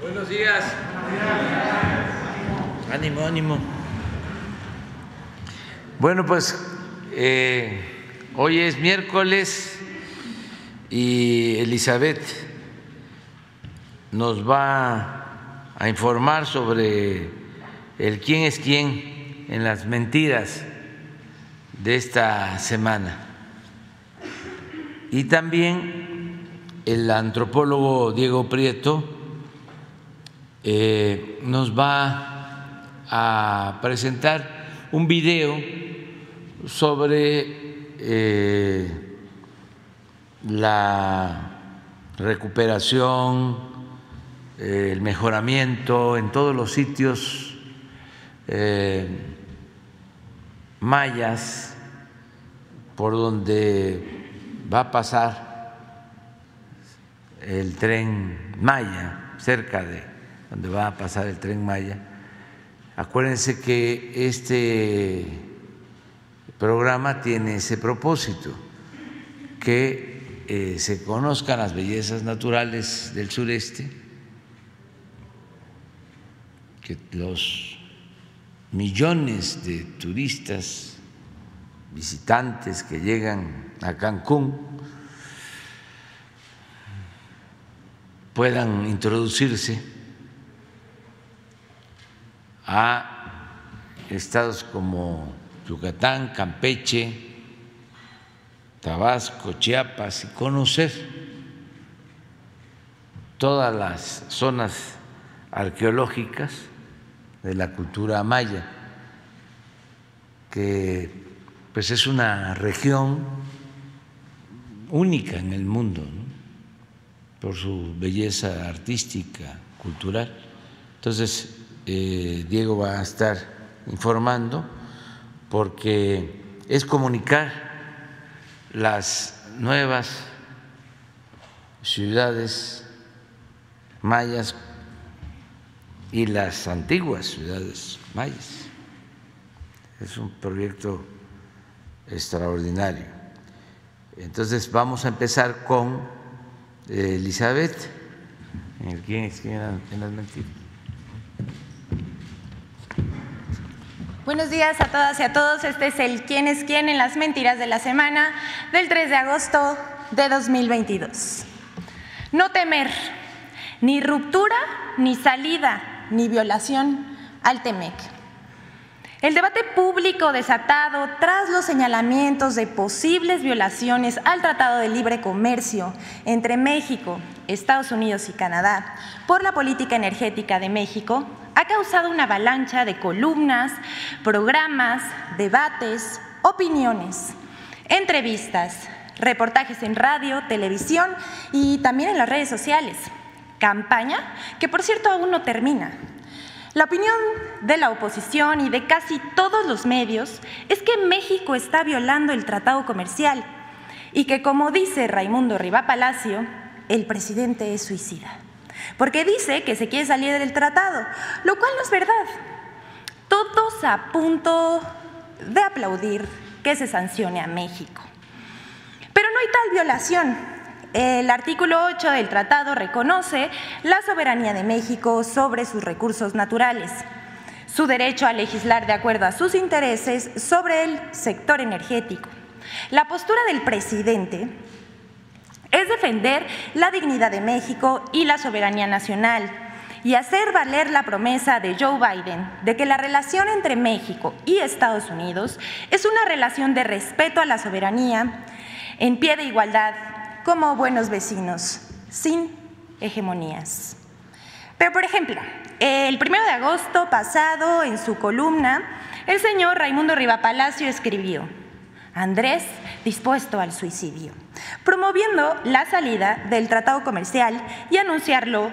Buenos días. Ánimo, ánimo. Bueno, pues eh, hoy es miércoles y Elizabeth nos va a informar sobre el quién es quién en las mentiras de esta semana. Y también el antropólogo Diego Prieto eh, nos va a presentar un video sobre eh, la recuperación, eh, el mejoramiento en todos los sitios mayas por donde va a pasar el tren Maya, cerca de donde va a pasar el tren Maya. Acuérdense que este programa tiene ese propósito, que eh, se conozcan las bellezas naturales del sureste, que los millones de turistas, visitantes que llegan a Cancún puedan introducirse a estados como Yucatán, Campeche, Tabasco, Chiapas y conocer todas las zonas arqueológicas de la cultura maya, que pues es una región única en el mundo por su belleza artística, cultural. Entonces, eh, Diego va a estar informando porque es comunicar las nuevas ciudades mayas y las antiguas ciudades mayas. Es un proyecto extraordinario. Entonces vamos a empezar con eh, Elizabeth. ¿Quién es? Buenos días a todas y a todos. Este es el quién es quién en las mentiras de la semana del 3 de agosto de 2022. No temer, ni ruptura, ni salida, ni violación al TEMEC. El debate público desatado tras los señalamientos de posibles violaciones al Tratado de Libre Comercio entre México, Estados Unidos y Canadá por la política energética de México ha causado una avalancha de columnas, programas, debates, opiniones, entrevistas, reportajes en radio, televisión y también en las redes sociales. Campaña que por cierto aún no termina la opinión de la oposición y de casi todos los medios es que México está violando el tratado comercial y que, como dice Raimundo Rivá Palacio, el presidente es suicida. Porque dice que se quiere salir del tratado, lo cual no es verdad. Todos a punto de aplaudir que se sancione a México. Pero no hay tal violación. El artículo 8 del tratado reconoce la soberanía de México sobre sus recursos naturales, su derecho a legislar de acuerdo a sus intereses sobre el sector energético. La postura del presidente es defender la dignidad de México y la soberanía nacional y hacer valer la promesa de Joe Biden de que la relación entre México y Estados Unidos es una relación de respeto a la soberanía en pie de igualdad como buenos vecinos, sin hegemonías. Pero, por ejemplo, el primero de agosto pasado, en su columna, el señor Raimundo Palacio escribió, Andrés dispuesto al suicidio, promoviendo la salida del tratado comercial y anunciarlo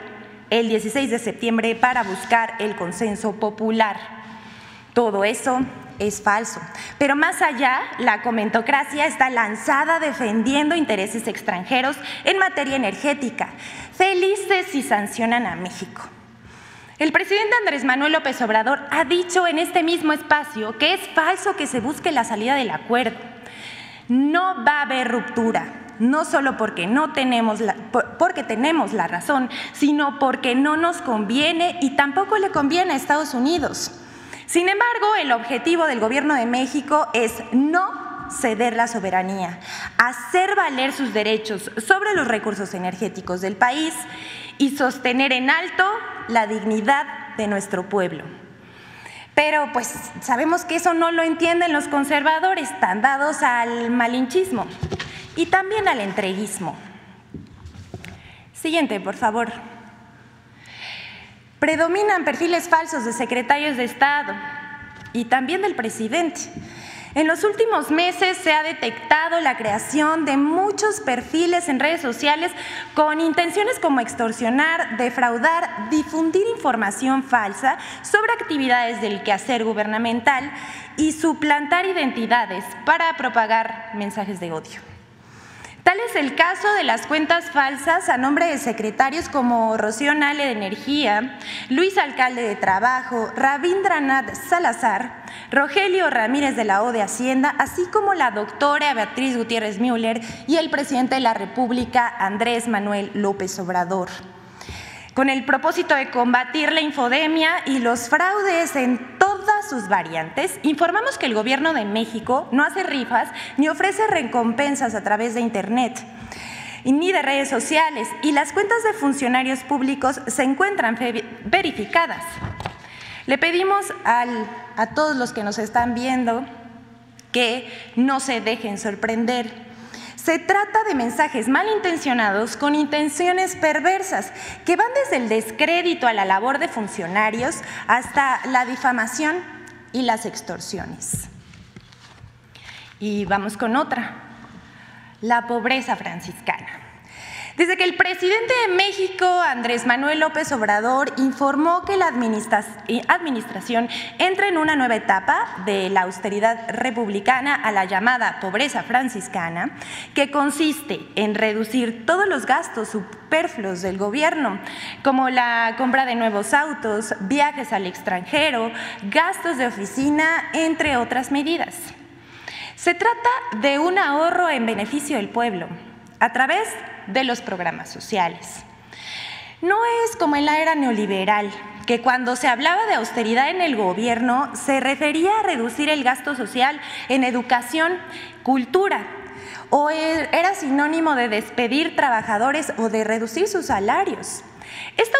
el 16 de septiembre para buscar el consenso popular. Todo eso es falso. Pero más allá, la comentocracia está lanzada defendiendo intereses extranjeros en materia energética, felices si sancionan a México. El presidente Andrés Manuel López Obrador ha dicho en este mismo espacio que es falso que se busque la salida del acuerdo. No va a haber ruptura, no solo porque no tenemos porque tenemos la razón, sino porque no nos conviene y tampoco le conviene a Estados Unidos. Sin embargo, el objetivo del Gobierno de México es no ceder la soberanía, hacer valer sus derechos sobre los recursos energéticos del país y sostener en alto la dignidad de nuestro pueblo. Pero pues sabemos que eso no lo entienden los conservadores, tan dados al malinchismo y también al entreguismo. Siguiente, por favor. Predominan perfiles falsos de secretarios de Estado y también del presidente. En los últimos meses se ha detectado la creación de muchos perfiles en redes sociales con intenciones como extorsionar, defraudar, difundir información falsa sobre actividades del quehacer gubernamental y suplantar identidades para propagar mensajes de odio. Tal es el caso de las cuentas falsas a nombre de secretarios como Rocío Nale de Energía, Luis Alcalde de Trabajo, Rabindranath Salazar, Rogelio Ramírez de la O de Hacienda, así como la doctora Beatriz Gutiérrez Müller y el presidente de la República, Andrés Manuel López Obrador con el propósito de combatir la infodemia y los fraudes en todas sus variantes, informamos que el Gobierno de México no hace rifas ni ofrece recompensas a través de Internet ni de redes sociales y las cuentas de funcionarios públicos se encuentran verificadas. Le pedimos a todos los que nos están viendo que no se dejen sorprender se trata de mensajes malintencionados con intenciones perversas que van desde el descrédito a la labor de funcionarios hasta la difamación y las extorsiones. Y vamos con otra, la pobreza franciscana. Desde que el presidente de México, Andrés Manuel López Obrador, informó que la administración entra en una nueva etapa de la austeridad republicana a la llamada pobreza franciscana, que consiste en reducir todos los gastos superfluos del gobierno, como la compra de nuevos autos, viajes al extranjero, gastos de oficina, entre otras medidas. Se trata de un ahorro en beneficio del pueblo, a través los programas sociales. No es como en la era neoliberal, que cuando se hablaba de austeridad en el gobierno se refería a reducir el gasto social en educación, cultura, o e, era sinónimo de despedir trabajadores o de reducir sus salarios. Esta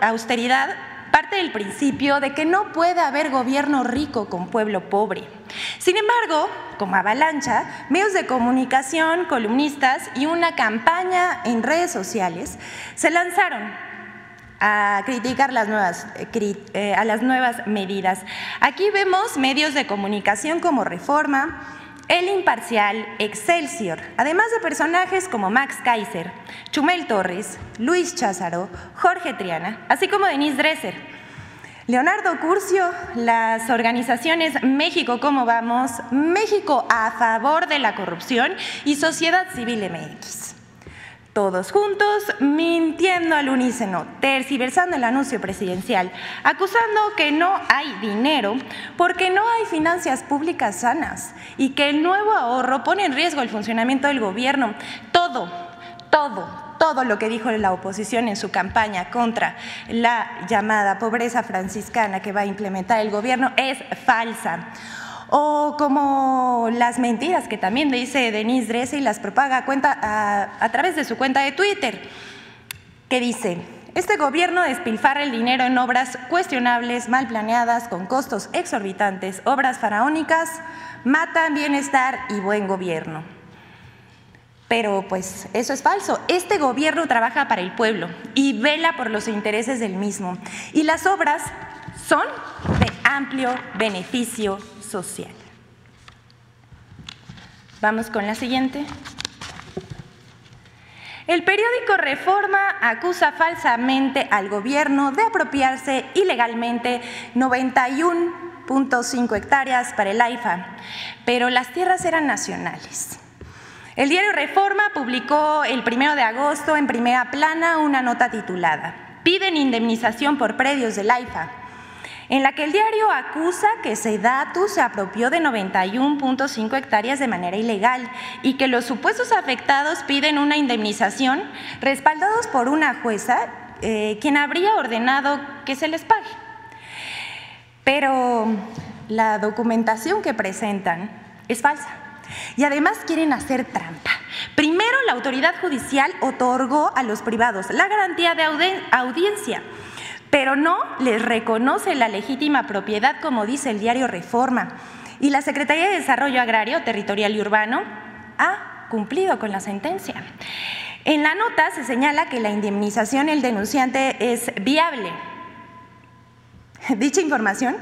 austeridad parte del principio de que no puede haber gobierno rico con pueblo pobre. Sin embargo, como avalancha, medios de comunicación, columnistas y una campaña en redes sociales se lanzaron a criticar las nuevas, eh, a las nuevas medidas. Aquí vemos medios de comunicación como Reforma, El Imparcial, Excelsior, además de personajes como Max Kaiser, Chumel Torres, Luis Cházaro, Jorge Triana, así como Denise Dresser. Leonardo Curcio, las organizaciones México Cómo Vamos, México a favor de la corrupción y Sociedad Civil MX. Todos juntos mintiendo al unísono, terciversando el anuncio presidencial, acusando que no hay dinero porque no hay finanzas públicas sanas y que el nuevo ahorro pone en riesgo el funcionamiento del gobierno. Todo, todo, todo lo que dijo la oposición en su campaña contra la llamada pobreza franciscana que va a implementar el gobierno es falsa. O como las mentiras que también dice Denise Dresse y las propaga a, a través de su cuenta de Twitter, que dice, este gobierno despilfarra el dinero en obras cuestionables, mal planeadas, con costos exorbitantes, obras faraónicas, matan bienestar y buen gobierno. Pero pues eso es falso. Este gobierno trabaja para el pueblo y vela por los intereses del mismo. Y las obras son de amplio beneficio social. Vamos con la siguiente. El periódico Reforma acusa falsamente al gobierno de apropiarse ilegalmente 91.5 hectáreas para el AIFA, pero las tierras eran nacionales. El diario Reforma publicó el primero de agosto en primera plana una nota titulada Piden indemnización por predios del AIFA. En la que el diario acusa que Sedatu se apropió de 91.5 hectáreas de manera ilegal y que los supuestos afectados piden una indemnización respaldados por una jueza eh, quien habría ordenado que se les pague. Pero la documentación que presentan es falsa y además quieren hacer trampa. Primero, la autoridad judicial otorgó a los privados la garantía de audiencia pero no les reconoce la legítima propiedad como dice el diario Reforma. Y la Secretaría de Desarrollo Agrario, Territorial y Urbano ha cumplido con la sentencia. En la nota se señala que la indemnización el denunciante es viable. Dicha información,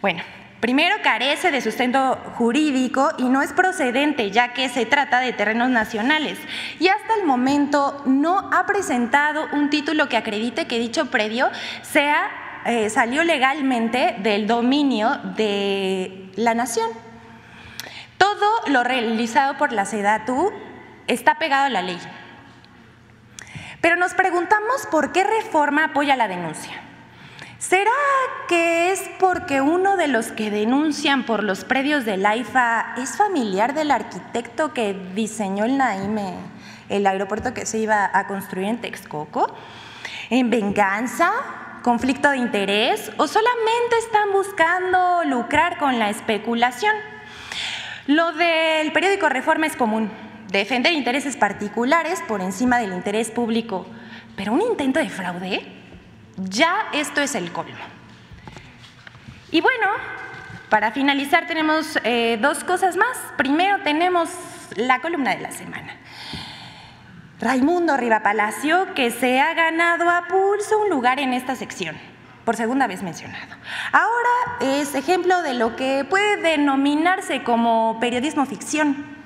bueno, Primero, carece de sustento jurídico y no es procedente, ya que se trata de terrenos nacionales. Y hasta el momento no ha presentado un título que acredite que dicho predio sea, eh, salió legalmente del dominio de la nación. Todo lo realizado por la SEDATU está pegado a la ley. Pero nos preguntamos por qué reforma apoya la denuncia. ¿Será que es porque uno de los que denuncian por los predios del AIFA es familiar del arquitecto que diseñó el Naime, el aeropuerto que se iba a construir en Texcoco? ¿En venganza? ¿Conflicto de interés? ¿O solamente están buscando lucrar con la especulación? Lo del periódico Reforma es común, defender intereses particulares por encima del interés público, pero un intento de fraude ya esto es el colmo. Y bueno, para finalizar tenemos eh, dos cosas más. Primero tenemos la columna de la semana. Raimundo Riva Palacio, que se ha ganado a pulso un lugar en esta sección, por segunda vez mencionado. Ahora es ejemplo de lo que puede denominarse como periodismo ficción.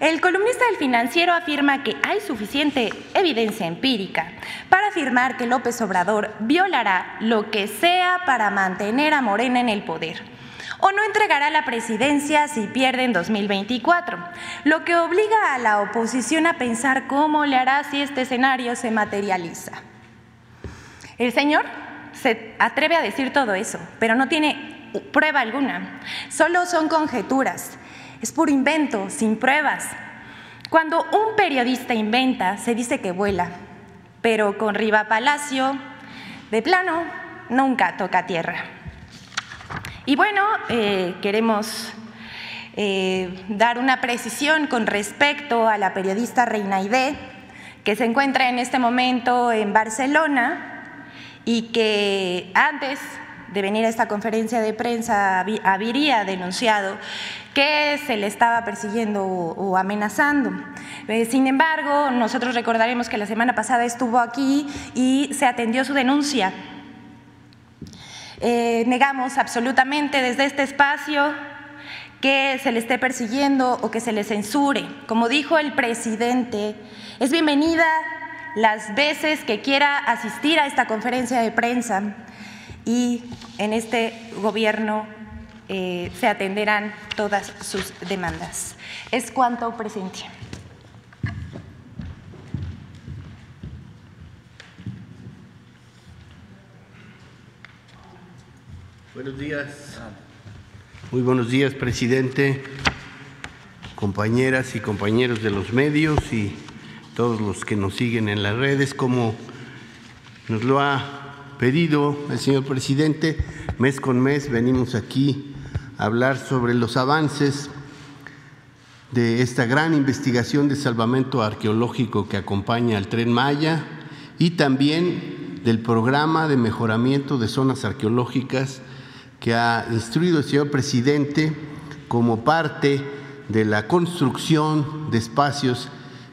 El columnista del financiero afirma que hay suficiente evidencia empírica para afirmar que López Obrador violará lo que sea para mantener a Morena en el poder o no entregará la presidencia si pierde en 2024, lo que obliga a la oposición a pensar cómo le hará si este escenario se materializa. El señor se atreve a decir todo eso, pero no tiene prueba alguna, solo son conjeturas es puro invento, sin pruebas. Cuando un periodista inventa, se dice que vuela, pero con Riva Palacio, de plano, nunca toca tierra. Y bueno, eh, queremos eh, dar una precisión con respecto a la periodista Reina Aide, que se encuentra en este momento en Barcelona y que antes de venir a esta conferencia de prensa habría denunciado que se le estaba persiguiendo o, amenazando. Eh, sin embargo, nosotros recordaremos que la semana pasada estuvo aquí y se atendió su denuncia. Eh, negamos absolutamente desde este espacio que se le esté persiguiendo o que se le censure. Como dijo el presidente, es bienvenida las veces que quiera asistir a esta conferencia de prensa y en este gobierno eh, se atenderán todas sus demandas. Es cuanto, presidente. Buenos días. Muy buenos días, presidente, compañeras y compañeros de los medios y todos los que nos siguen en las redes, como nos lo ha pedido el señor presidente, mes con mes venimos aquí hablar sobre los avances de esta gran investigación de salvamento arqueológico que acompaña al tren Maya y también del programa de mejoramiento de zonas arqueológicas que ha instruido el señor presidente como parte de la construcción de espacios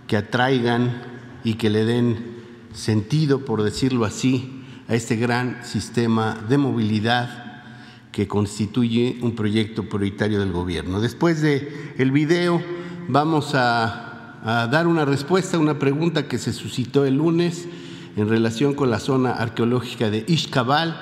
que atraigan y que le den sentido, por decirlo así, a este gran sistema de movilidad que constituye un proyecto prioritario del gobierno. Después de el video vamos a, a dar una respuesta a una pregunta que se suscitó el lunes en relación con la zona arqueológica de Ishkabal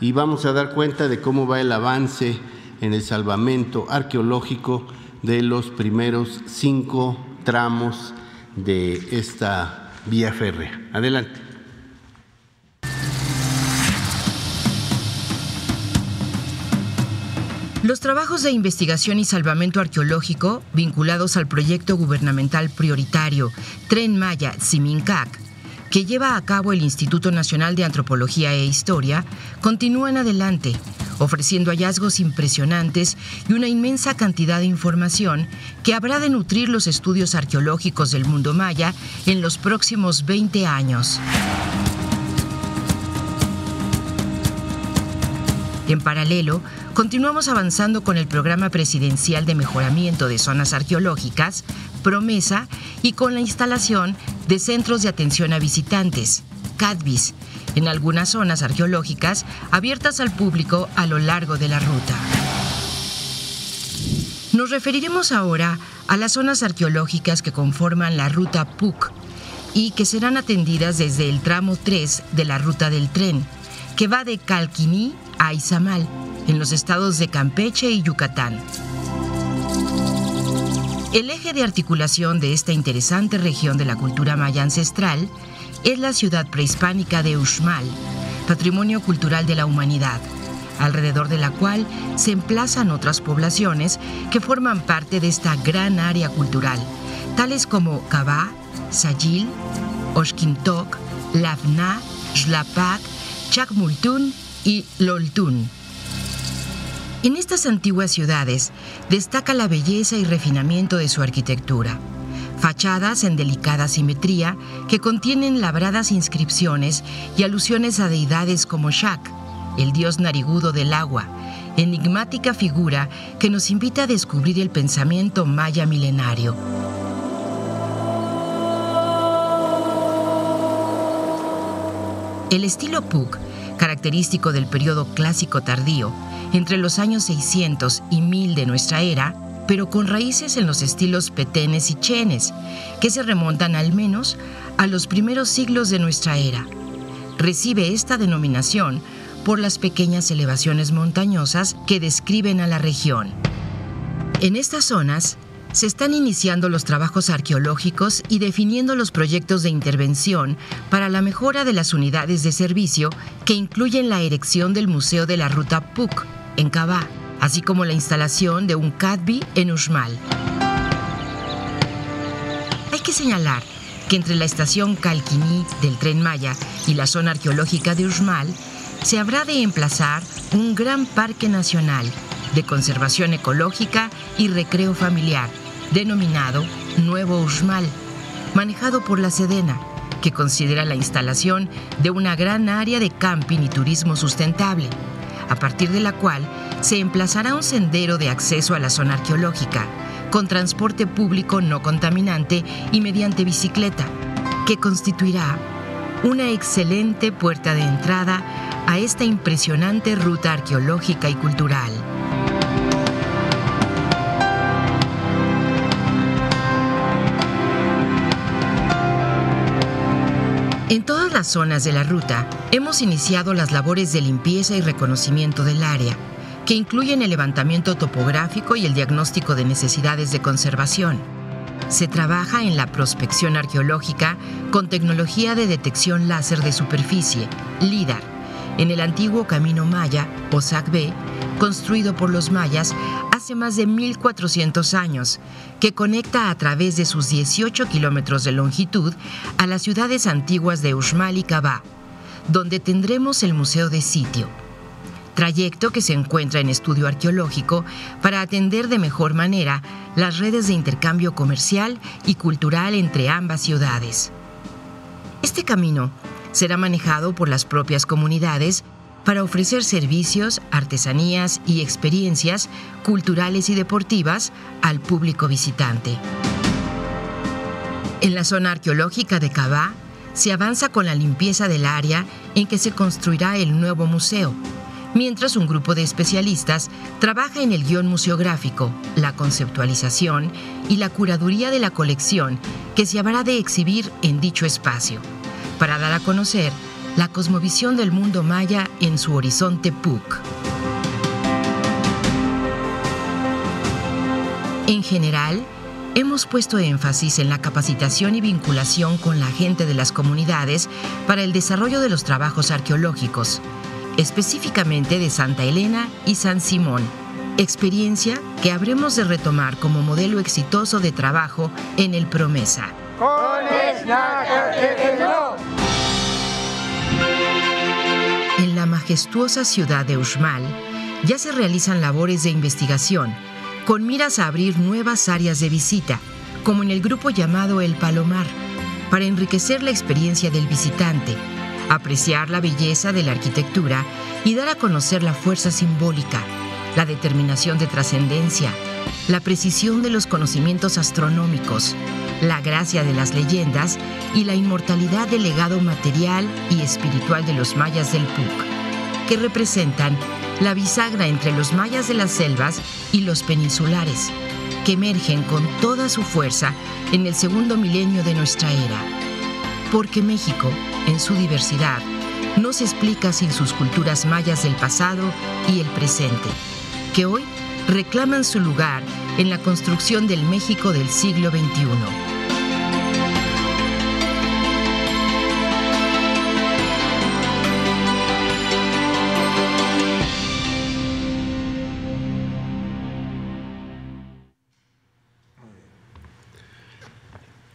y vamos a dar cuenta de cómo va el avance en el salvamento arqueológico de los primeros cinco tramos de esta vía férrea. Adelante. Los trabajos de investigación y salvamento arqueológico vinculados al proyecto gubernamental prioritario Tren Maya Simincac, que lleva a cabo el Instituto Nacional de Antropología e Historia, continúan adelante, ofreciendo hallazgos impresionantes y una inmensa cantidad de información que habrá de nutrir los estudios arqueológicos del mundo maya en los próximos 20 años. En paralelo, continuamos avanzando con el Programa Presidencial de Mejoramiento de Zonas Arqueológicas, Promesa, y con la instalación de Centros de Atención a Visitantes, CADVIS, en algunas zonas arqueológicas abiertas al público a lo largo de la ruta. Nos referiremos ahora a las zonas arqueológicas que conforman la ruta PUC y que serán atendidas desde el tramo 3 de la ruta del tren, que va de Calquiní a Izamal, en los estados de Campeche y Yucatán. El eje de articulación de esta interesante región de la cultura maya ancestral es la ciudad prehispánica de Uxmal, patrimonio cultural de la humanidad, alrededor de la cual se emplazan otras poblaciones que forman parte de esta gran área cultural, tales como Cabá, Sayil, Oshkintok, Lavna, Xlapac, Chacmultún y Loltún. En estas antiguas ciudades destaca la belleza y refinamiento de su arquitectura. Fachadas en delicada simetría que contienen labradas inscripciones y alusiones a deidades como Shak, el dios narigudo del agua, enigmática figura que nos invita a descubrir el pensamiento maya milenario. El estilo Puc característico del periodo clásico tardío, entre los años 600 y 1000 de nuestra era, pero con raíces en los estilos petenes y chenes, que se remontan al menos a los primeros siglos de nuestra era. Recibe esta denominación por las pequeñas elevaciones montañosas que describen a la región. En estas zonas se están iniciando los trabajos arqueológicos y definiendo los proyectos de intervención para la mejora de las unidades de servicio que incluyen la erección del Museo de la Ruta PUC en Cabá, así como la instalación de un CADBI en Uxmal. Hay que señalar que entre la estación Calquiní del Tren Maya y la zona arqueológica de Uxmal se habrá de emplazar un gran parque nacional de conservación ecológica y recreo familiar denominado Nuevo Uxmal, manejado por la Sedena, que considera la instalación de una gran área de camping y turismo sustentable, a partir de la cual se emplazará un sendero de acceso a la zona arqueológica, con transporte público no contaminante y mediante bicicleta, que constituirá una excelente puerta de entrada a esta impresionante ruta arqueológica y cultural. En todas las zonas de la ruta hemos iniciado las labores de limpieza y reconocimiento del área, que incluyen el levantamiento topográfico y el diagnóstico de necesidades de conservación. Se trabaja en la prospección arqueológica con tecnología de detección láser de superficie, LIDAR, en el antiguo camino maya, o SACB, construido por los mayas hace más de 1400 años, que conecta a través de sus 18 kilómetros de longitud a las ciudades antiguas de Uxmal y Cabá, donde tendremos el Museo de Sitio. Trayecto que se encuentra en estudio arqueológico para atender de mejor manera las redes de intercambio comercial y cultural entre ambas ciudades. Este camino será manejado por las propias comunidades para ofrecer servicios, artesanías y experiencias culturales y deportivas al público visitante. En la zona arqueológica de Cabá se avanza con la limpieza del área en que se construirá el nuevo museo, mientras un grupo de especialistas trabaja en el guion museográfico, la conceptualización y la curaduría de la colección que se habrá de exhibir en dicho espacio, para dar a conocer la cosmovisión del mundo maya en su horizonte PUC. En general, hemos puesto énfasis en la capacitación y vinculación con la gente de las comunidades para el desarrollo de los trabajos arqueológicos, específicamente de Santa Elena y San Simón, experiencia que habremos de retomar como modelo exitoso de trabajo en el Promesa. En la majestuosa ciudad de Uxmal ya se realizan labores de investigación con miras a abrir nuevas áreas de visita, como en el grupo llamado El Palomar, para enriquecer la experiencia del visitante, apreciar la belleza de la arquitectura y dar a conocer la fuerza simbólica, la determinación de trascendencia, la precisión de los conocimientos astronómicos, la gracia de las leyendas y la inmortalidad del legado material y espiritual de los mayas del PUC, que representan la bisagra entre los mayas de las selvas y los peninsulares, que emergen con toda su fuerza en el segundo milenio de nuestra era. Porque México, en su diversidad, no se explica sin sus culturas mayas del pasado y el presente, que hoy reclaman su lugar en la construcción del México del siglo XXI.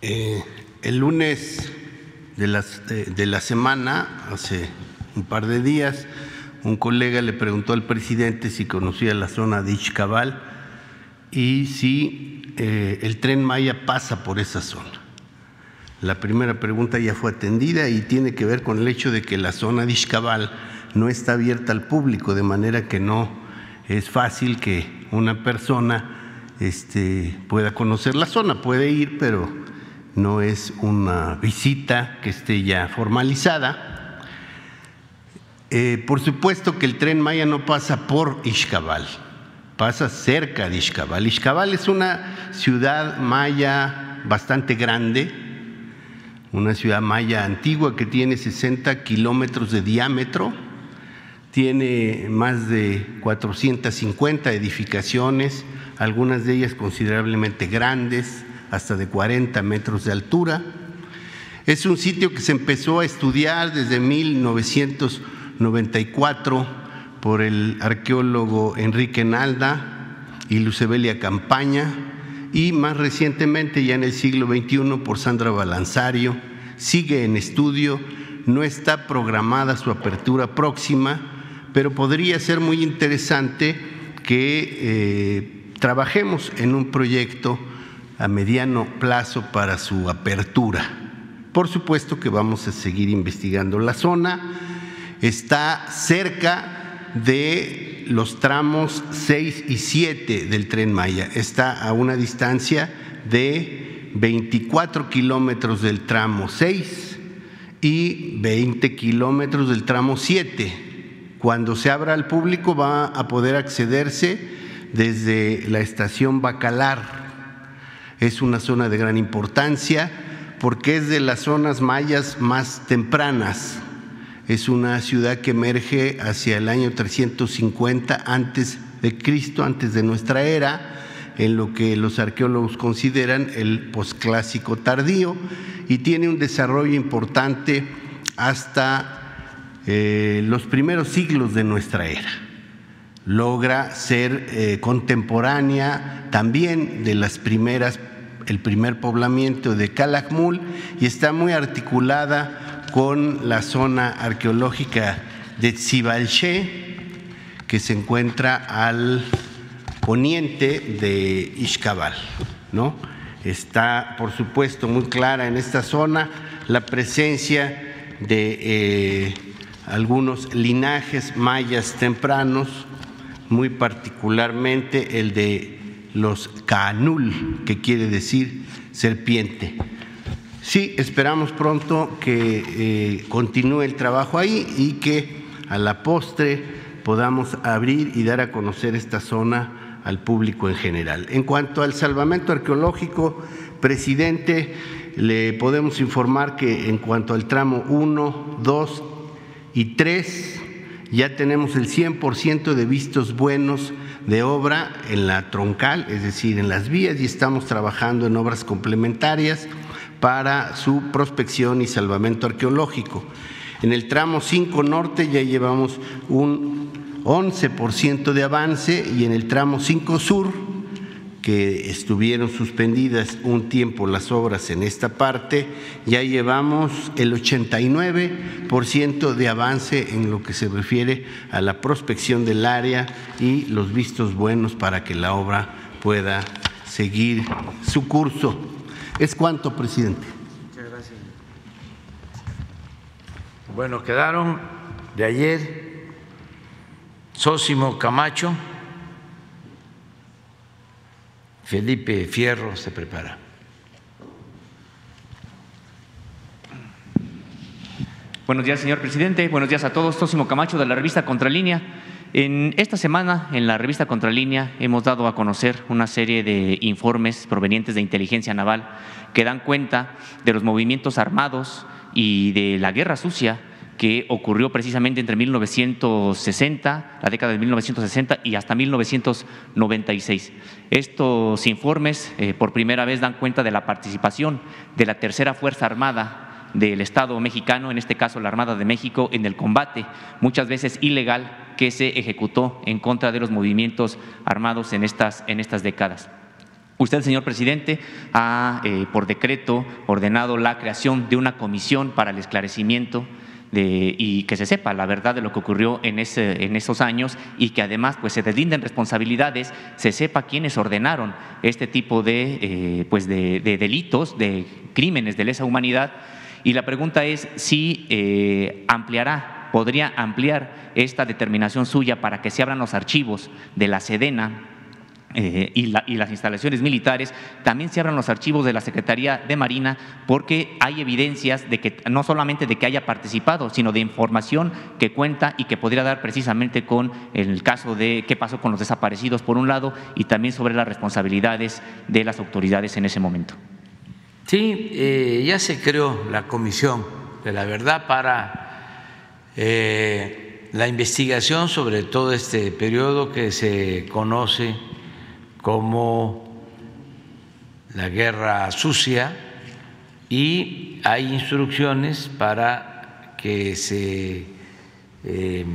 Eh, el lunes de, de, de, la semana, hace un par de días, un colega le preguntó al presidente si conocía la zona de Ixcabal y si eh, el tren Maya pasa por esa zona. La primera pregunta ya fue atendida y tiene que ver con el hecho de que la zona de Ixcabal no está abierta al público, de manera que no es fácil que una persona este, pueda conocer la zona. Puede ir, pero no es una visita que esté ya formalizada. Eh, por supuesto que el tren Maya no pasa por Ixcabal, pasa cerca de Ixcabal. Ixcabal es una ciudad maya bastante grande, una ciudad maya antigua que tiene 60 kilómetros de diámetro, tiene más de 450 edificaciones, algunas de ellas considerablemente grandes, hasta de 40 metros de altura. Es un sitio que se empezó a estudiar desde 1994 por el arqueólogo Enrique Nalda y Lucebelia Campaña y más recientemente ya en el siglo XXI por Sandra Balanzario. Sigue en estudio, no está programada su apertura próxima, pero podría ser muy interesante que eh, trabajemos en un proyecto a mediano plazo para su apertura. Por supuesto que vamos a seguir investigando. La zona está cerca de los tramos 6 y 7 del tren Maya. Está a una distancia de 24 kilómetros del tramo 6 y 20 kilómetros del tramo 7. Cuando se abra al público va a poder accederse desde la estación Bacalar es una zona de gran importancia porque es de las zonas mayas más tempranas. Es una ciudad que emerge hacia el año 350 antes de Cristo, antes de nuestra era, en lo que los arqueólogos consideran el posclásico tardío y tiene un desarrollo importante hasta eh, los primeros siglos de nuestra era. Logra ser eh, contemporánea también de las primeras el primer poblamiento de Calakmul y está muy articulada con la zona arqueológica de Tzibalché, que se encuentra al poniente de Ixcabal. ¿no? Está, por supuesto, muy clara en esta zona la presencia de eh, algunos linajes mayas tempranos, muy particularmente el de los canul, que quiere decir serpiente. Sí, esperamos pronto que eh, continúe el trabajo ahí y que a la postre podamos abrir y dar a conocer esta zona al público en general. En cuanto al salvamento arqueológico, presidente, le podemos informar que en cuanto al tramo 1, 2 y 3, ya tenemos el 100% de vistos buenos de obra en la troncal, es decir, en las vías, y estamos trabajando en obras complementarias para su prospección y salvamento arqueológico. En el tramo 5 norte ya llevamos un 11% de avance y en el tramo 5 Sur, que estuvieron suspendidas un tiempo las obras en esta parte, ya llevamos el 89% de avance en lo que se refiere a la prospección del área y los vistos buenos para que la obra pueda seguir su curso. ¿Es cuánto, presidente? Muchas gracias. Bueno, quedaron de ayer Sósimo Camacho, Felipe Fierro se prepara. Buenos días, señor presidente. Buenos días a todos. Sósimo Camacho de la revista Contralínea. En esta semana, en la revista Contralínea, hemos dado a conocer una serie de informes provenientes de inteligencia naval que dan cuenta de los movimientos armados y de la guerra sucia que ocurrió precisamente entre 1960, la década de 1960 y hasta 1996. Estos informes eh, por primera vez dan cuenta de la participación de la Tercera Fuerza Armada del Estado mexicano, en este caso la Armada de México, en el combate, muchas veces ilegal, que se ejecutó en contra de los movimientos armados en estas, en estas décadas. Usted, señor presidente, ha, eh, por decreto, ordenado la creación de una comisión para el esclarecimiento y que se sepa la verdad de lo que ocurrió en, ese, en esos años y que además pues, se deslinden responsabilidades, se sepa quiénes ordenaron este tipo de, eh, pues de, delitos, de crímenes de lesa humanidad. Y la pregunta es si eh, ampliará, podría ampliar esta determinación suya para que se abran los archivos de la Sedena eh, y, las instalaciones militares, también se abran los archivos de la Secretaría de Marina porque hay evidencias de que no solamente de que haya participado, sino de información que cuenta y que podría dar precisamente con el caso de qué pasó con los desaparecidos por un lado y también sobre las responsabilidades de las autoridades en ese momento. Sí, eh, ya se creó la Comisión de la Verdad para eh, la investigación sobre todo este periodo que se conoce como la guerra sucia y hay instrucciones para que se eh,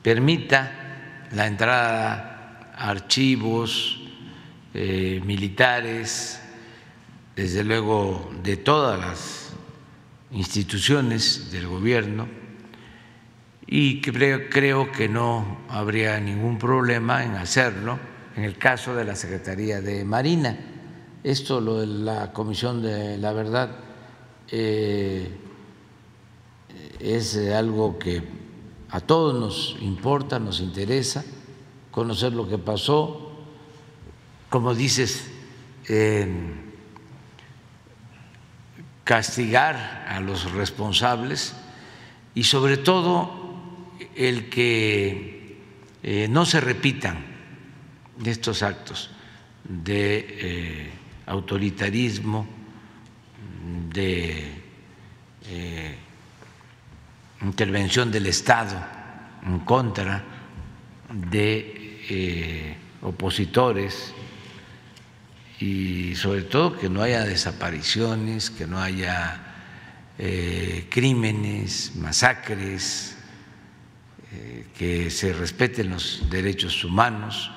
permita la entrada a archivos eh, militares, desde luego de todas las instituciones del gobierno, y creo, creo que no habría ningún problema en hacerlo en el caso de la Secretaría de Marina. Esto, lo de la Comisión de la Verdad, eh, es algo que a todos nos importa, nos interesa conocer lo que pasó, como dices, castigar a los responsables y sobre todo el que eh, no se repitan estos actos de eh, autoritarismo, de eh, intervención del Estado en contra de opositores y sobre todo que no haya desapariciones, que no haya crímenes, masacres, que se respeten los derechos humanos.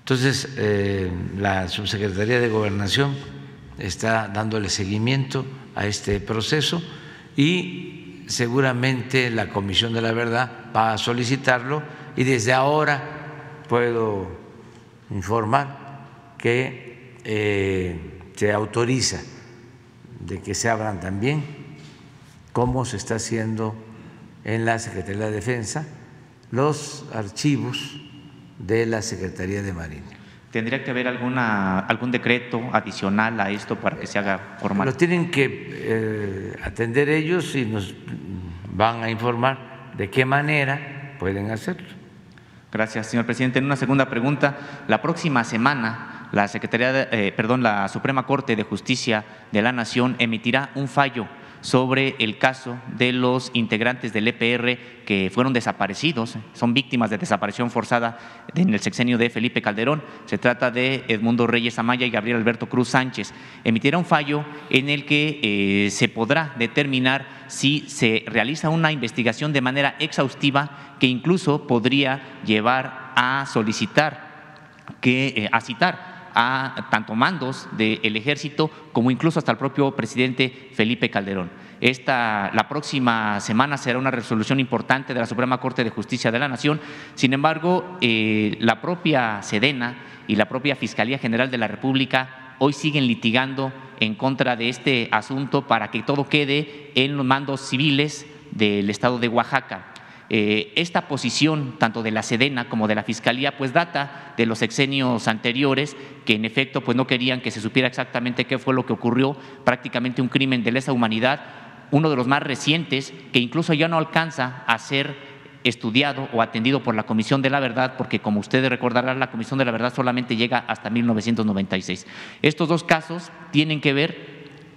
Entonces, eh, la Subsecretaría de Gobernación está dándole seguimiento a este proceso y seguramente la Comisión de la Verdad va a solicitarlo y desde ahora puedo informar que eh, se autoriza de que se abran también, como se está haciendo en la Secretaría de Defensa, los archivos de la Secretaría de Marina. ¿Tendría que haber alguna, algún decreto adicional a esto para que se haga formal? Lo tienen que eh, atender ellos y nos van a informar de qué manera pueden hacerlo. Gracias, señor presidente. En una segunda pregunta, la próxima semana la Secretaría, eh, perdón, la Suprema Corte de Justicia de la Nación emitirá un fallo sobre el caso de los integrantes del EPR que fueron desaparecidos, son víctimas de desaparición forzada en el sexenio de Felipe Calderón. Se trata de Edmundo Reyes Amaya y Gabriel Alberto Cruz Sánchez. Emitirá un fallo en el que eh, se podrá determinar si se realiza una investigación de manera exhaustiva que incluso podría llevar a solicitar que eh, a citar a tanto mandos del ejército como incluso hasta el propio presidente Felipe Calderón. Esta, la próxima semana será una resolución importante de la Suprema Corte de Justicia de la Nación. Sin embargo, eh, la propia Sedena y la propia Fiscalía General de la República hoy siguen litigando en contra de este asunto para que todo quede en los mandos civiles del Estado de Oaxaca. Eh, esta posición, tanto de la Sedena como de la Fiscalía, pues data de los sexenios anteriores, que en efecto pues no querían que se supiera exactamente qué fue lo que ocurrió, prácticamente un crimen de lesa humanidad, uno de los más recientes, que incluso ya no alcanza a ser estudiado o atendido por la Comisión de la Verdad, porque como ustedes recordarán, la Comisión de la Verdad solamente llega hasta 1996. Estos dos casos tienen que ver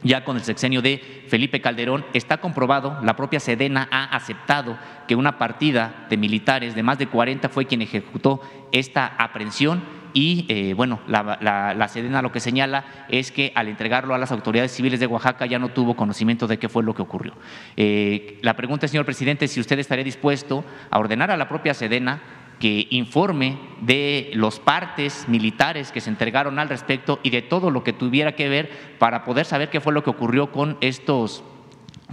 ya con el sexenio de Felipe Calderón, está comprobado, la propia Sedena ha aceptado que una partida de militares de más de 40 fue quien ejecutó esta aprehensión y eh, bueno, la, Sedena lo que señala es que al entregarlo a las autoridades civiles de Oaxaca ya no tuvo conocimiento de qué fue lo que ocurrió. Eh, la pregunta, señor presidente, es si usted estaría dispuesto a ordenar a la propia Sedena que informe de los partes militares que se entregaron al respecto y de todo lo que tuviera que ver para poder saber qué fue lo que ocurrió con estos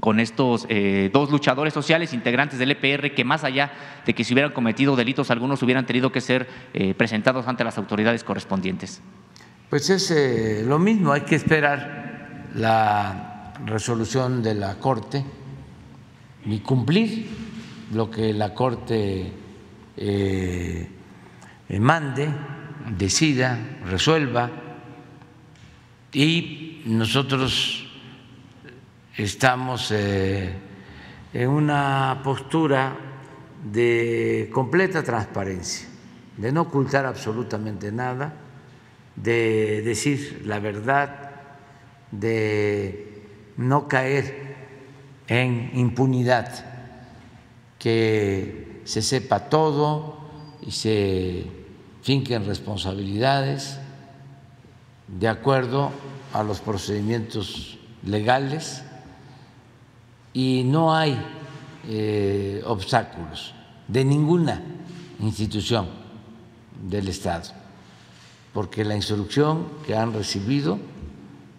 con estos eh, dos luchadores sociales integrantes del EPR que más allá de que se hubieran cometido delitos, algunos hubieran tenido que ser eh, presentados ante las autoridades correspondientes. Pues es eh, lo mismo, hay que esperar la resolución de la Corte y cumplir lo que la Corte eh, mande, decida, resuelva. Y nosotros estamos eh, en una postura de completa transparencia, de no ocultar absolutamente nada, de decir la verdad, de no caer en impunidad, que se sepa todo y se finquen responsabilidades de acuerdo a los procedimientos legales y no hay eh, obstáculos de ninguna institución del Estado, porque la instrucción que han recibido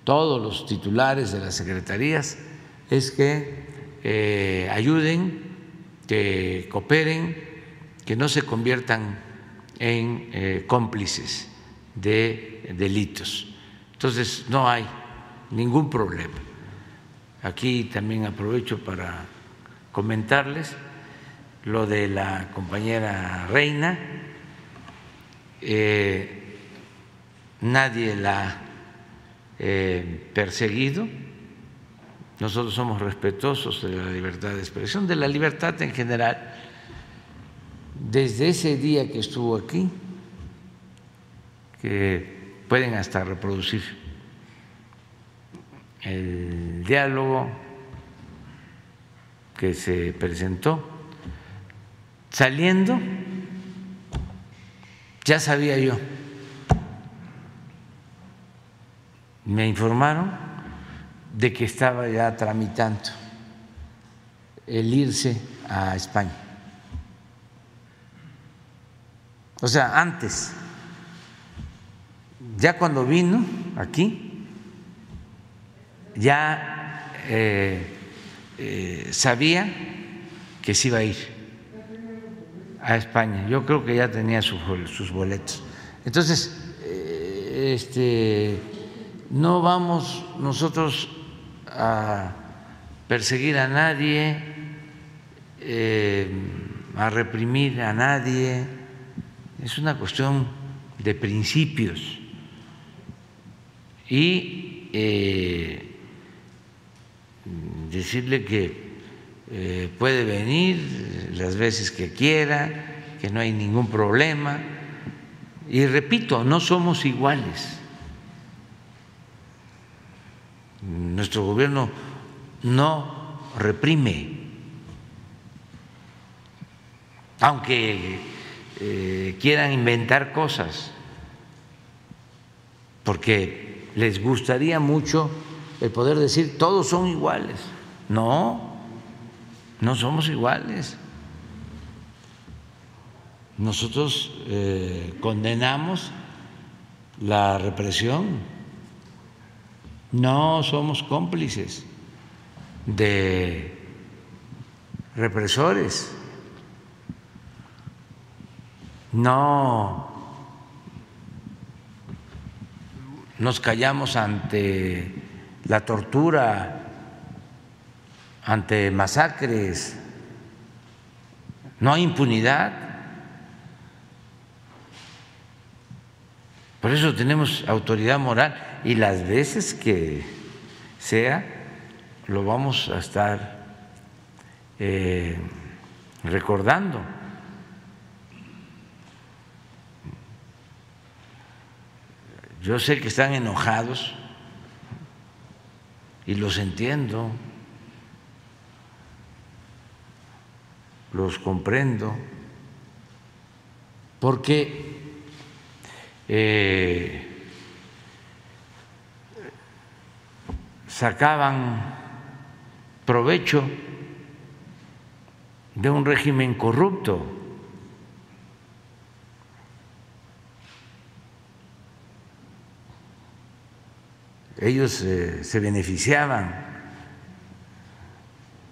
todos los titulares de las secretarías es que eh, ayuden que cooperen, que no se conviertan en eh, cómplices de delitos. Entonces, no hay ningún problema. Aquí también aprovecho para comentarles lo de la compañera Reina. Eh, nadie la ha eh, perseguido nosotros somos respetuosos de la libertad de expresión, de la libertad en general. Desde ese día que estuvo aquí, que pueden hasta reproducir el diálogo que se presentó, saliendo, ya sabía yo, me informaron de que estaba ya tramitando el irse a España. O sea, antes, ya cuando vino aquí, ya eh, eh, sabía que se iba a ir a España. Yo creo que ya tenía sus, sus boletos. Entonces, eh, este, no vamos nosotros a perseguir a nadie, eh, a reprimir a nadie, es una cuestión de principios. Y eh, decirle que eh, puede venir las veces que quiera, que no hay ningún problema. Y repito, no somos iguales nuestro gobierno no reprime, aunque eh, quieran inventar cosas, porque les gustaría mucho el poder decir todos son iguales. No, no somos iguales. Nosotros eh, condenamos la represión, no somos cómplices de represores, no nos callamos ante la tortura, ante masacres, no hay impunidad. Por eso tenemos autoridad moral y las veces que sea, lo vamos a estar eh, recordando. Yo sé que están enojados y los entiendo, los comprendo, porque eh, sacaban provecho de un régimen corrupto. Ellos eh, se beneficiaban,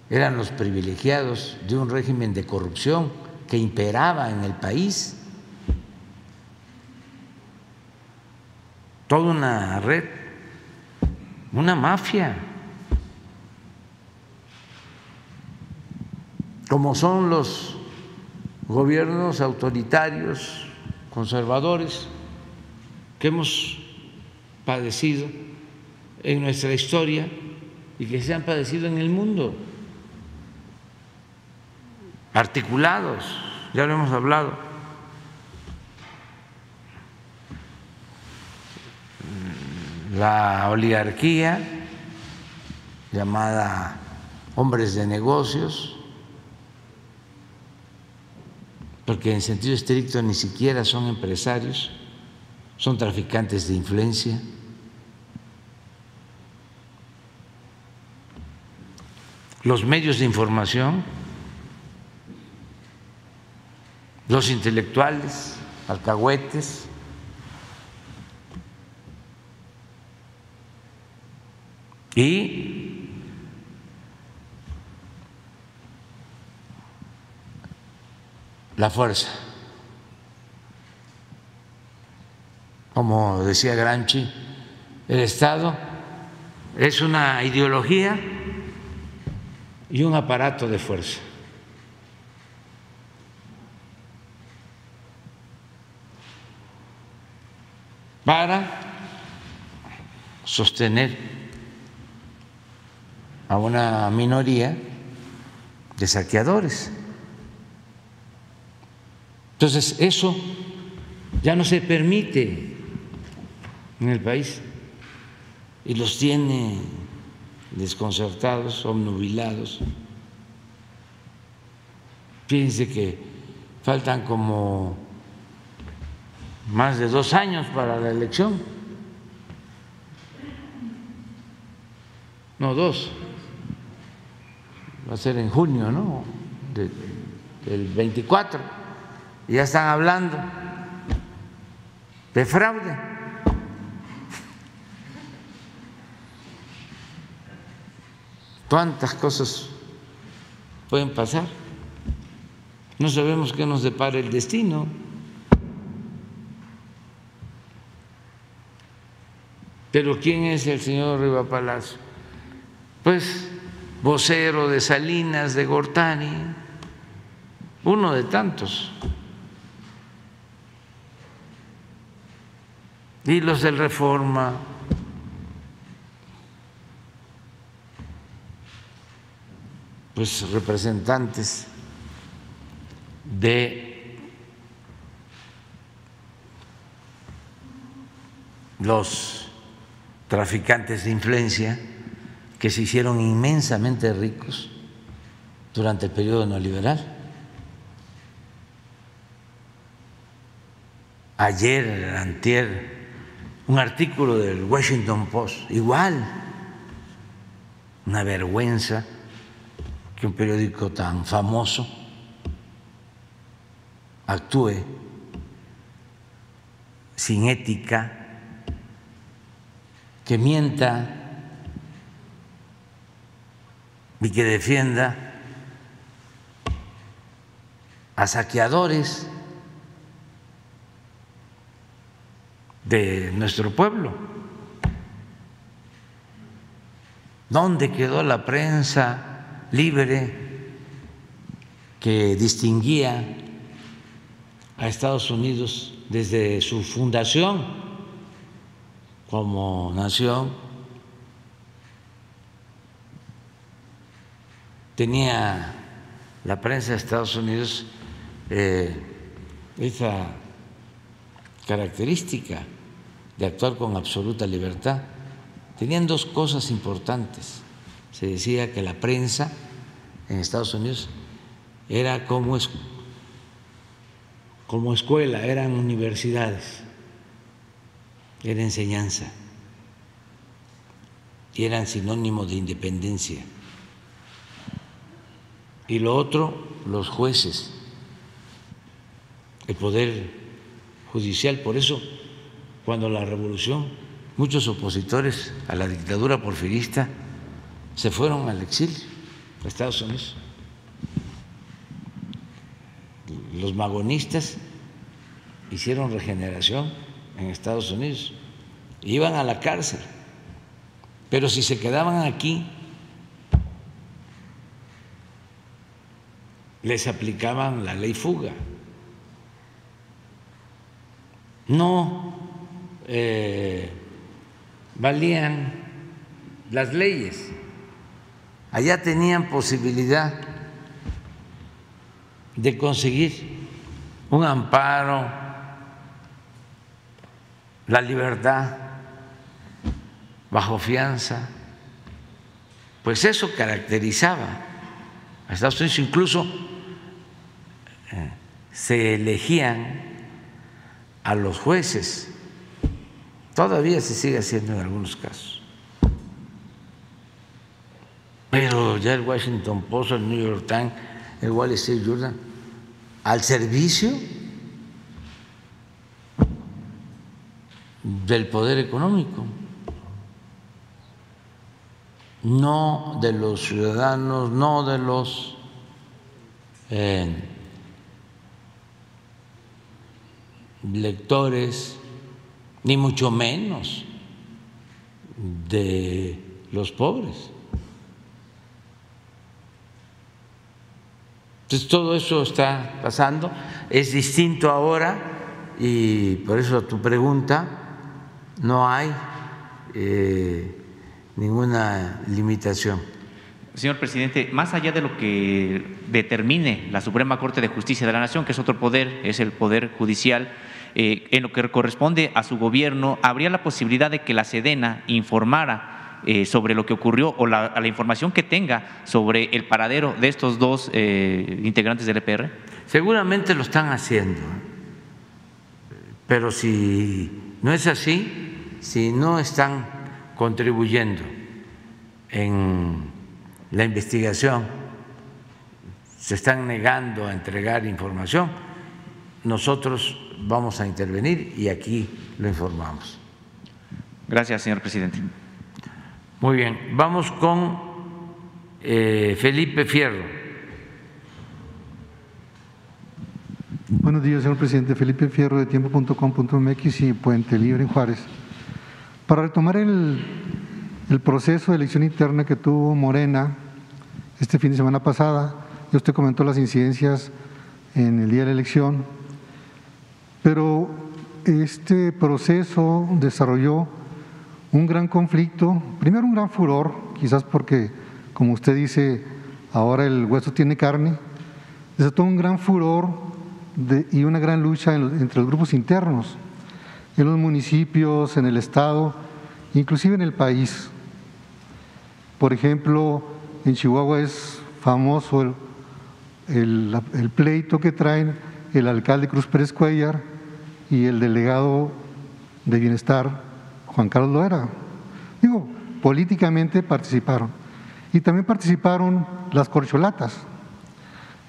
eran los privilegiados de un régimen de corrupción que imperaba en el país. toda una red, una mafia, como son los gobiernos autoritarios, conservadores, que hemos padecido en nuestra historia y que se han padecido en el mundo, articulados, ya lo hemos hablado la oligarquía llamada hombres de negocios, porque en sentido estricto ni siquiera son empresarios, son traficantes de influencia. Los medios de información, los intelectuales, alcahuetes, Y la fuerza. Como decía Granchi, el Estado es una ideología y un aparato de fuerza. para sostener a una minoría de saqueadores. Entonces, eso ya no se permite en el país y los tiene desconcertados, obnubilados. Fíjense que faltan como más de dos años para la elección. No, dos va a ser en junio, ¿no? del 24, y ya están hablando de fraude. ¿Cuántas cosas pueden pasar? No sabemos qué nos depara el destino. Pero ¿quién es el señor Riva Palacio? Pues vocero de Salinas, de Gortani, uno de tantos. Y los del Reforma, pues representantes de los traficantes de influencia que se hicieron inmensamente ricos durante el periodo neoliberal. Ayer, antier, un artículo del Washington Post, igual, una vergüenza que un periódico tan famoso actúe sin ética, que mienta y que defienda a saqueadores de nuestro pueblo. ¿Dónde quedó la prensa libre que distinguía a Estados Unidos desde su fundación como nación? Tenía la prensa de Estados Unidos eh, esa característica de actuar con absoluta libertad. Tenían dos cosas importantes. Se decía que la prensa en Estados Unidos era como, escuela, eran universidades, era enseñanza y eran sinónimo de independencia. Y lo otro, los jueces, el poder judicial. Por eso, cuando la revolución, muchos opositores a la dictadura porfirista se fueron al exilio a Estados Unidos. Los magonistas hicieron regeneración en Estados Unidos, iban a la cárcel, pero si se quedaban aquí, les aplicaban la ley fuga. No eh, valían las leyes. Allá tenían posibilidad de conseguir un amparo, la libertad bajo fianza. Pues eso caracterizaba a Estados Unidos, incluso se elegían a los jueces. Todavía se sigue haciendo en algunos casos. Pero ya el Washington Post, el New York Times, el Wall Street Journal, al servicio del poder económico, no de los ciudadanos, no de los eh, lectores, ni mucho menos de los pobres. Entonces todo eso está pasando, es distinto ahora y por eso tu pregunta, no hay eh, ninguna limitación. Señor presidente, más allá de lo que determine la Suprema Corte de Justicia de la Nación, que es otro poder, es el poder judicial, eh, en lo que corresponde a su gobierno, ¿habría la posibilidad de que la Sedena informara eh, sobre lo que ocurrió o la, información que tenga sobre el paradero de estos dos eh, integrantes del EPR? Seguramente lo están haciendo, pero si no es así, si no están contribuyendo en la investigación, se están negando a entregar información, nosotros vamos a intervenir y aquí lo informamos. Gracias, señor presidente. Muy bien, vamos con eh, Felipe Fierro. Buenos días, señor presidente. Felipe Fierro de tiempo.com.mx y Puente Libre en Juárez. Para retomar el, el proceso de elección interna que tuvo Morena este fin de semana pasada, ya usted comentó las incidencias en el día de la elección, pero este proceso desarrolló un gran conflicto, primero un gran furor, quizás porque, como usted dice, ahora el hueso tiene carne, desató un gran furor y una gran lucha en, entre los grupos internos, en los municipios, en el Estado, inclusive en el país. Por ejemplo, en Chihuahua es famoso el, el, pleito que traen el alcalde Cruz Pérez Cuellar y el delegado de Bienestar, Juan Carlos Loera. Digo, políticamente participaron. Y también participaron las corcholatas,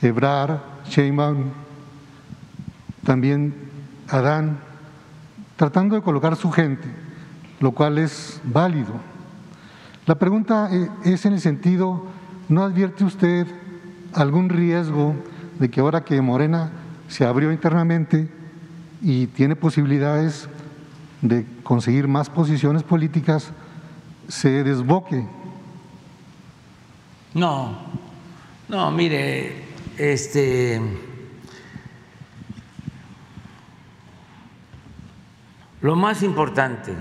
Ebrar, Sheinbaum, también Adán, tratando de colocar su gente, lo cual es válido. La pregunta eh, es en el sentido, ¿no advierte usted algún riesgo de que ahora que Morena se abrió internamente y tiene posibilidades de conseguir más posiciones políticas, se desboque? No, no, mire, este Lo más importante,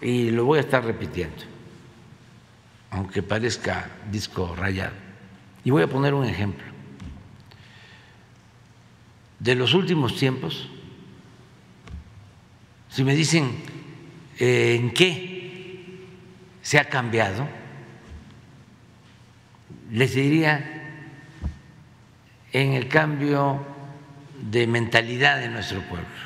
y lo voy a estar repitiendo, aunque parezca disco rayado, y voy a poner un ejemplo. De los últimos tiempos, si me dicen eh, en qué se ha cambiado, les diría en el cambio de mentalidad de nuestro pueblo.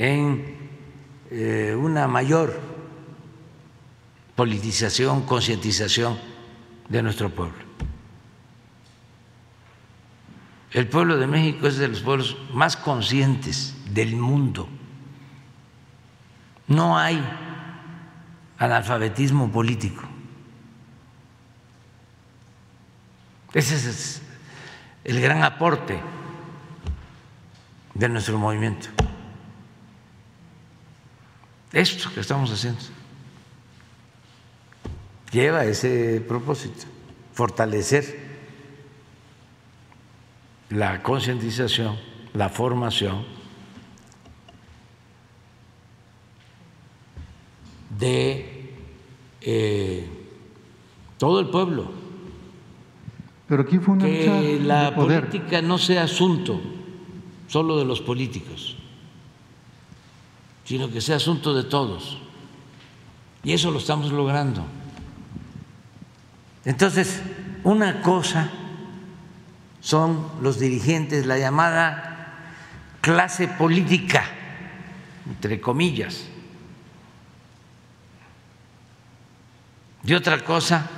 en eh, una mayor politización, concientización de nuestro pueblo. El pueblo de México es de los pueblos más conscientes del mundo. No hay analfabetismo político. Ese es el gran aporte de nuestro movimiento. Esto que estamos haciendo lleva ese propósito, fortalecer la concientización, la formación de eh, todo el pueblo. Pero aquí fue una que la política no sea asunto solo de los políticos sino que sea asunto de todos. Y eso lo estamos logrando. Entonces, una cosa son los dirigentes, la llamada clase política, entre comillas. Y otra cosa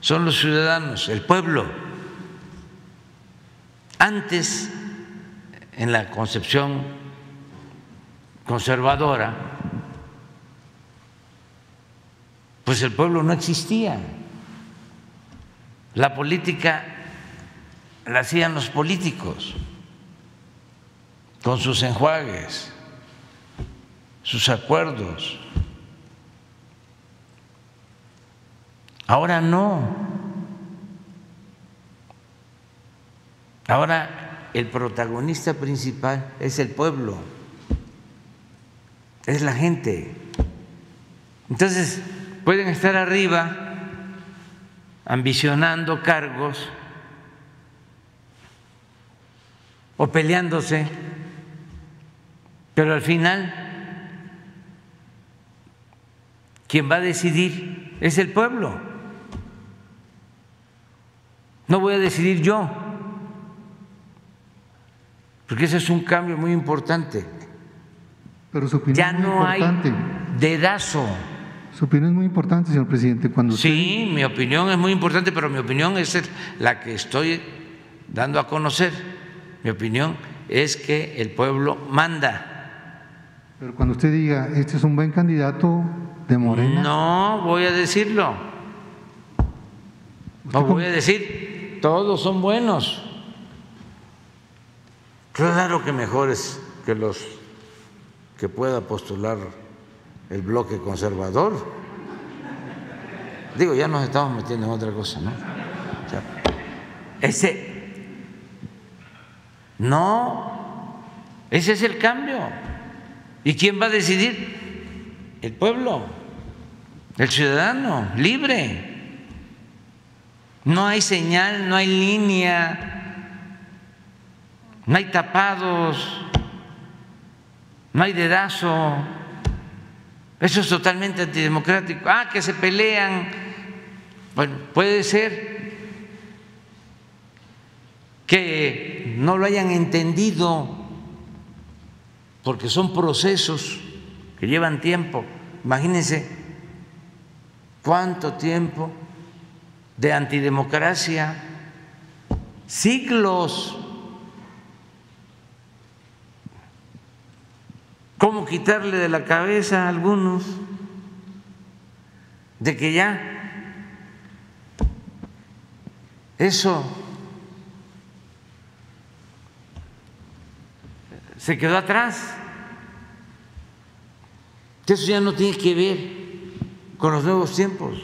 son los ciudadanos, el pueblo. Antes, en la concepción conservadora, pues el pueblo no existía. La política la hacían los políticos con sus enjuagues, sus acuerdos. Ahora no. Ahora el protagonista principal es el pueblo es la gente. Entonces, pueden estar arriba ambicionando cargos o peleándose, pero al final quien va a decidir es el pueblo. No voy a decidir yo, porque ese es un cambio muy importante. Pero su opinión ya no hay dedazo. Su opinión es muy importante, señor presidente. Cuando sí, mi opinión es muy importante, pero mi opinión es la que estoy dando a conocer. Mi opinión es que el pueblo manda. Pero cuando usted diga, este es un buen candidato de Morena. No voy a decirlo. No voy a decir, todos son buenos. Claro que mejores que los que pueda postular el bloque conservador. Digo, ya nos estamos metiendo en otra cosa, ¿no? ese, no, ese es el cambio. ¿Y quién va a decidir? El pueblo, el ciudadano, libre. No hay señal, no hay línea, no hay tapados no hay dedazo, Eso es totalmente antidemocrático. Ah, que se pelean. Bueno, puede ser que no lo hayan entendido porque son procesos que llevan tiempo. Imagínense cuánto tiempo de antidemocracia, siglos. ¿Cómo quitarle de la cabeza a algunos de que ya eso se quedó atrás? Que eso ya no tiene que ver con los nuevos tiempos.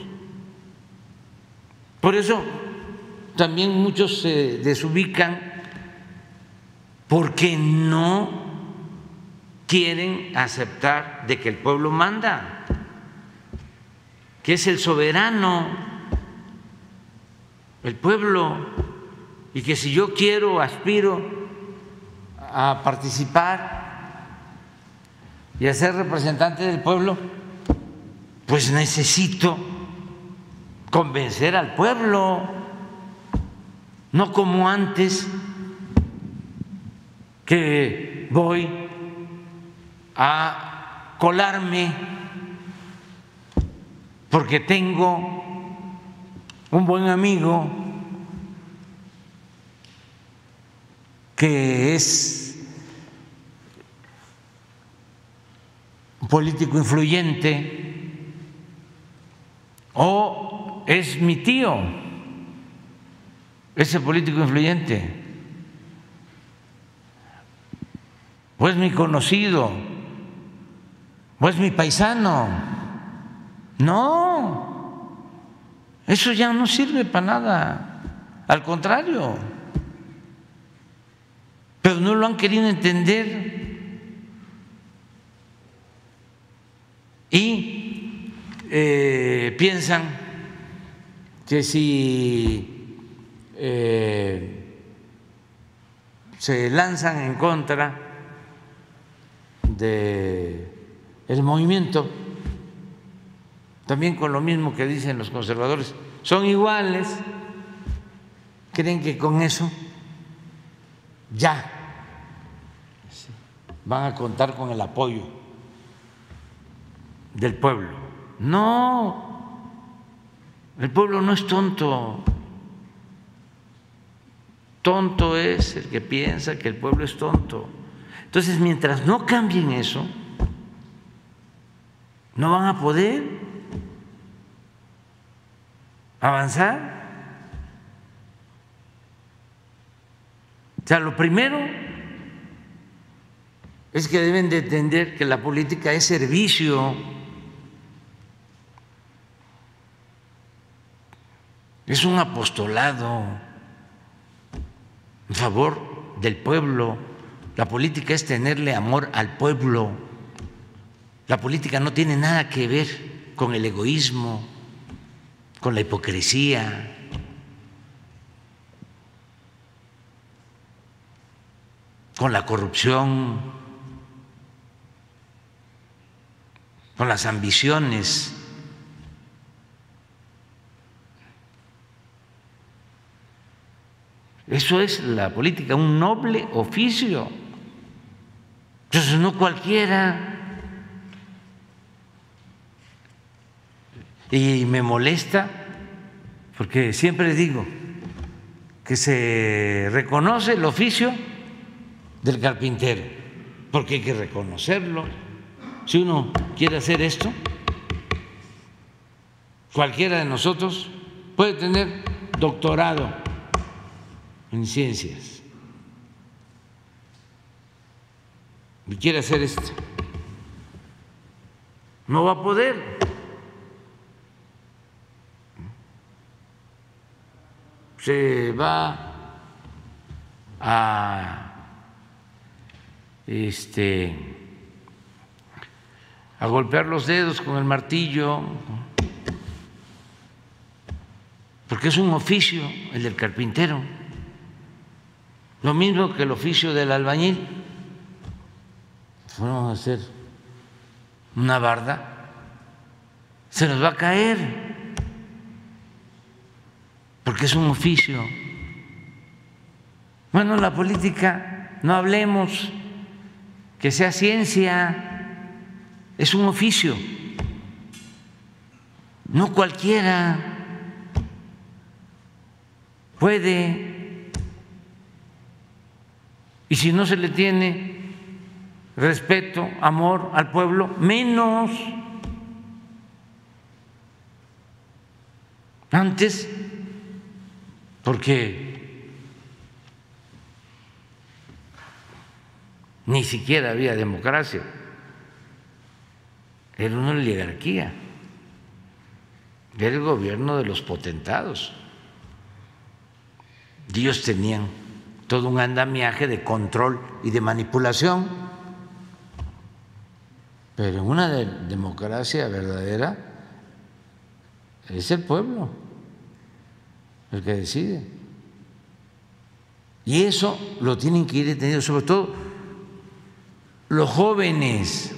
Por eso también muchos se desubican porque no quieren aceptar de que el pueblo manda, que es el soberano, el pueblo, y que si yo quiero, aspiro a participar y a ser representante del pueblo, pues necesito convencer al pueblo, no como antes que voy a colarme porque tengo un buen amigo que es político influyente o es mi tío, ese político influyente, o es mi conocido, o es mi paisano. No, eso ya no sirve para nada, al contrario, pero no lo han querido entender. Y eh, piensan que si eh, se lanzan en contra de movimiento, también con lo mismo que dicen los conservadores, son iguales, creen que con eso ya van a contar con el apoyo del pueblo. No, el pueblo no es tonto. Tonto es el que piensa que el pueblo es tonto. Entonces, mientras no cambien eso, no van a poder avanzar. O sea, lo primero es que deben de entender que la política es servicio Es un apostolado en favor del pueblo. La política es tenerle amor al pueblo. La política no tiene nada que ver con el egoísmo, con la hipocresía. con la corrupción, con las ambiciones. Eso es la política, un noble oficio. Entonces no cualquiera. Y me molesta porque siempre digo que se reconoce el oficio del carpintero, porque hay que reconocerlo. Si uno quiere hacer esto, cualquiera de nosotros puede tener doctorado en ciencias y quiere hacer esto, no va a poder. Se va a este a golpear los dedos con el martillo, porque es un oficio el del carpintero. Lo mismo que el oficio del albañil. Fueron a hacer una barda. Se nos va a caer, porque es un oficio. Bueno, la política, no hablemos, que sea ciencia, es un oficio, no cualquiera puede, y si no se le tiene respeto, amor al pueblo, menos. Antes, porque ni siquiera había democracia, era una oligarquía, era el gobierno de los potentados. Ellos tenían todo un andamiaje de control y de manipulación. Pero en una democracia verdadera es el pueblo el que decide. Y eso lo tienen que ir deteniendo, sobre todo los jóvenes.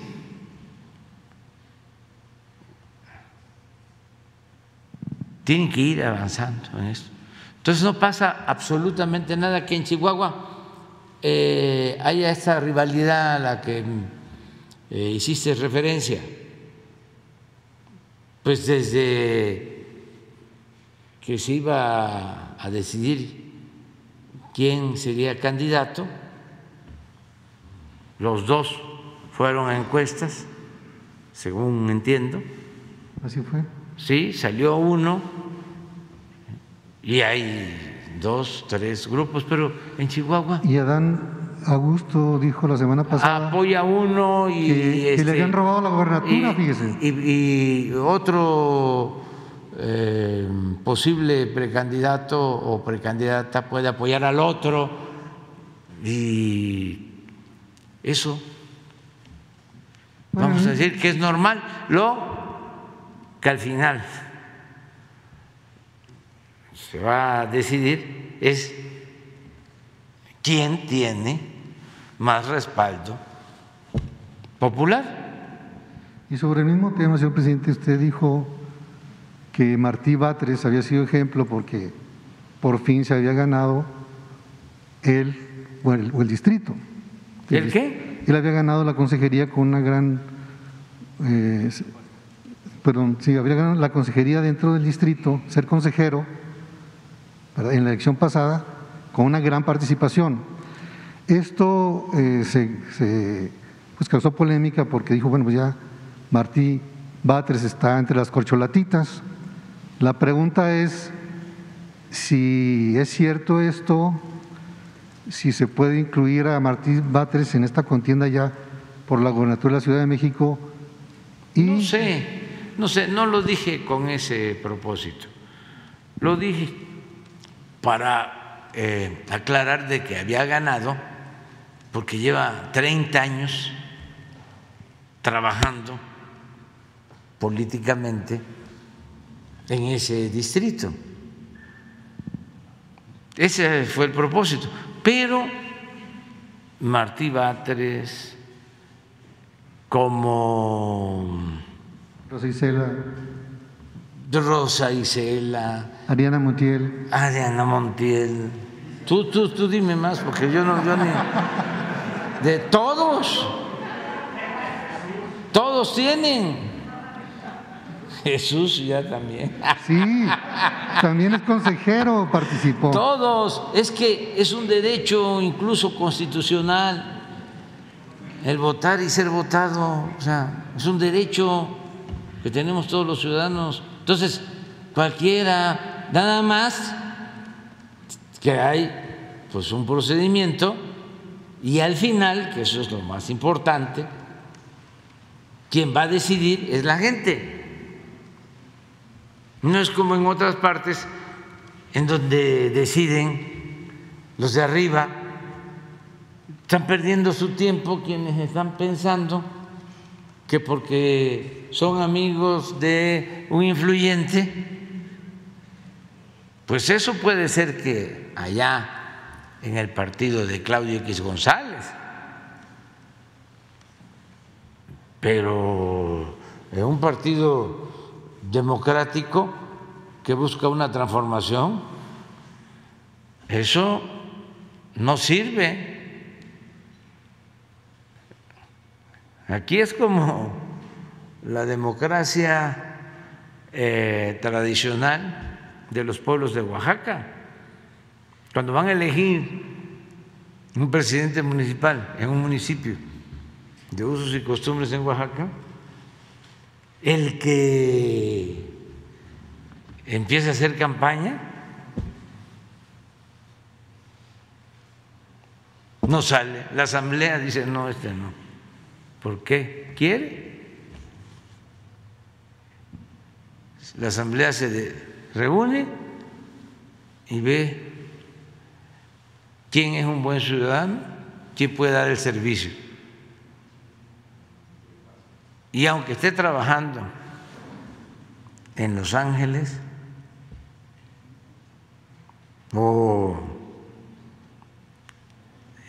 Tienen que ir avanzando en esto. Entonces no pasa absolutamente nada que en Chihuahua eh, haya esta rivalidad a la que eh, hiciste referencia. Pues desde que se iba a decidir quién sería candidato. Los dos fueron a encuestas, según entiendo. Así fue. Sí, salió uno y hay dos, tres grupos, pero en Chihuahua. Y Adán Augusto dijo la semana pasada. Apoya uno y. Que, le este, habían robado la gobernatura, fíjese. Y, y otro eh, posible precandidato o precandidata puede apoyar al otro y eso vamos a decir que es normal, lo que al final se va a decidir es quién tiene más respaldo popular. Y sobre el mismo tema, señor presidente, usted dijo que Martí Batres había sido ejemplo porque por fin se había ganado él o el, distrito. ¿El qué? Él había ganado la consejería con una gran, eh, perdón, sí, había ganado la consejería dentro del distrito, ser consejero, en la elección pasada, con una gran participación. Esto eh, se, pues causó polémica porque dijo, bueno, pues ya Martí Batres está entre las corcholatitas, la pregunta es si es cierto esto, si se puede incluir a Martín Batres en esta contienda ya por la gobernatura de la Ciudad de México. No sé, no sé, no lo dije con ese propósito. Lo dije para eh, aclarar de que había ganado, porque lleva 30 años trabajando políticamente en ese distrito. Ese fue el propósito. Pero Martí Batres, como Rosa Isela, Rosa Isela, Ariana Montiel, Ariana Montiel, tú, tú, tú dime más, porque yo no, yo ni. De todos, todos tienen Jesús ya también. Sí, también es consejero, participó. Todos, es que es un derecho incluso constitucional el votar y ser votado, o sea, es un derecho que tenemos todos los ciudadanos. Entonces, cualquiera, nada más que hay pues un procedimiento y al final, que eso es lo más importante, quien va a decidir es la gente. No es como en otras partes en donde deciden los de arriba, están perdiendo su tiempo quienes están pensando que porque son amigos de un influyente, pues eso puede ser que allá en el partido de Claudio X González, pero en un partido democrático que busca una transformación, eso no sirve. Aquí es como la democracia eh, tradicional de los pueblos de Oaxaca. Cuando van a elegir un presidente municipal en un municipio de usos y costumbres en Oaxaca, el que empieza a hacer campaña no sale. La asamblea dice, no, este no. ¿Por qué? ¿Quiere? La asamblea se reúne y ve quién es un buen ciudadano, quién puede dar el servicio y aunque esté trabajando en Los Ángeles o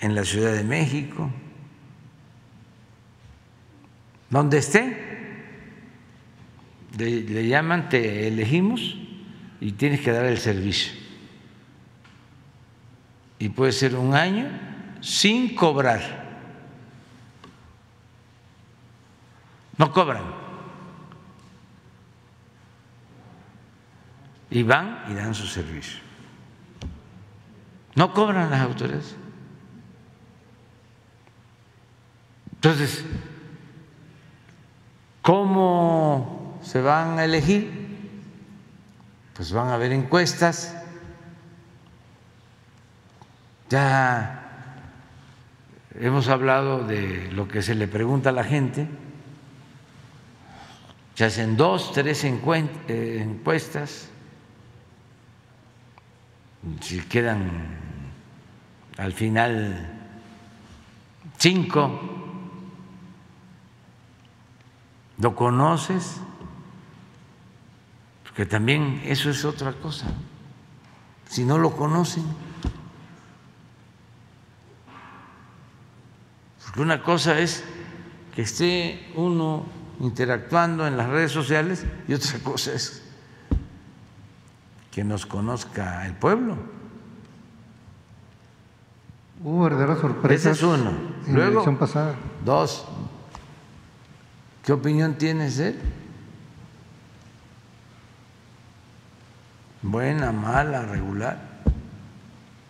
en la Ciudad de México, donde esté, le, llaman, te elegimos y tienes que dar el servicio. Y puede ser un año sin cobrar. no cobran. Y van y dan su servicio. No cobran las autoridades. Entonces, ¿cómo se van a elegir? Pues van a haber encuestas. Ya hemos hablado de lo que se le pregunta a la gente se hacen dos, tres eh, encuestas, si quedan al final cinco, ¿lo conoces? Porque también eso es otra cosa. Si no lo conocen, porque una cosa es que esté uno interactuando en las redes sociales y otra cosa es que nos conozca el pueblo. Hubo verdaderas sorpresas. Ese es uno. Luego, pasada. dos. ¿Qué opinión tienes de él? Buena, mala, regular.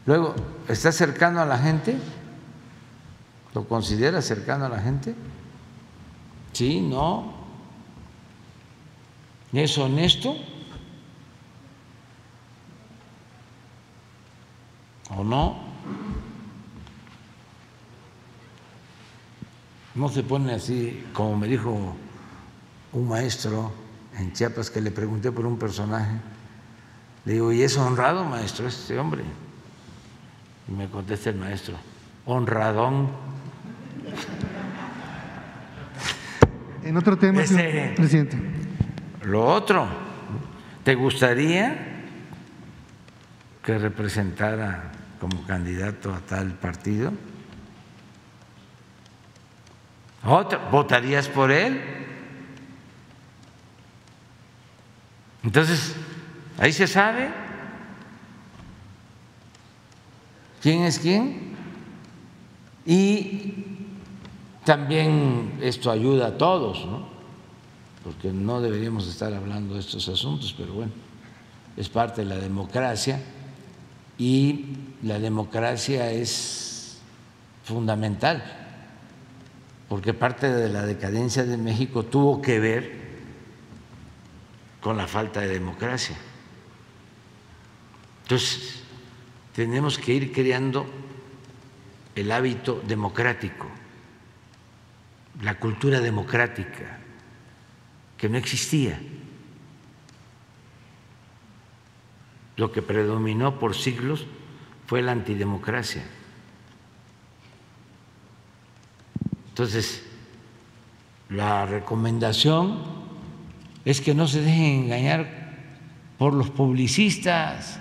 Luego, ¿está cercano a la gente? ¿Lo considera cercano a la gente? ¿Sí? ¿No? ¿Es honesto? ¿O no? No se pone así, como me dijo un maestro en Chiapas que le pregunté por un personaje. Le digo, ¿y es honrado, maestro, este hombre? Y me contesta el maestro, honradón. En otro tema, este, presidente. Lo otro, ¿te gustaría que representara como candidato a tal partido? ¿Otro? ¿Votarías por él? Entonces, ahí se sabe quién es quién y también esto ayuda a todos, ¿no? porque no deberíamos estar hablando de estos asuntos, pero bueno, es parte de la democracia y la democracia es fundamental, porque parte de la decadencia de México tuvo que ver con la falta de democracia. Entonces, tenemos que ir creando el hábito democrático la cultura democrática, que no existía. Lo que predominó por siglos fue la antidemocracia. Entonces, la recomendación es que no se dejen engañar por los publicistas,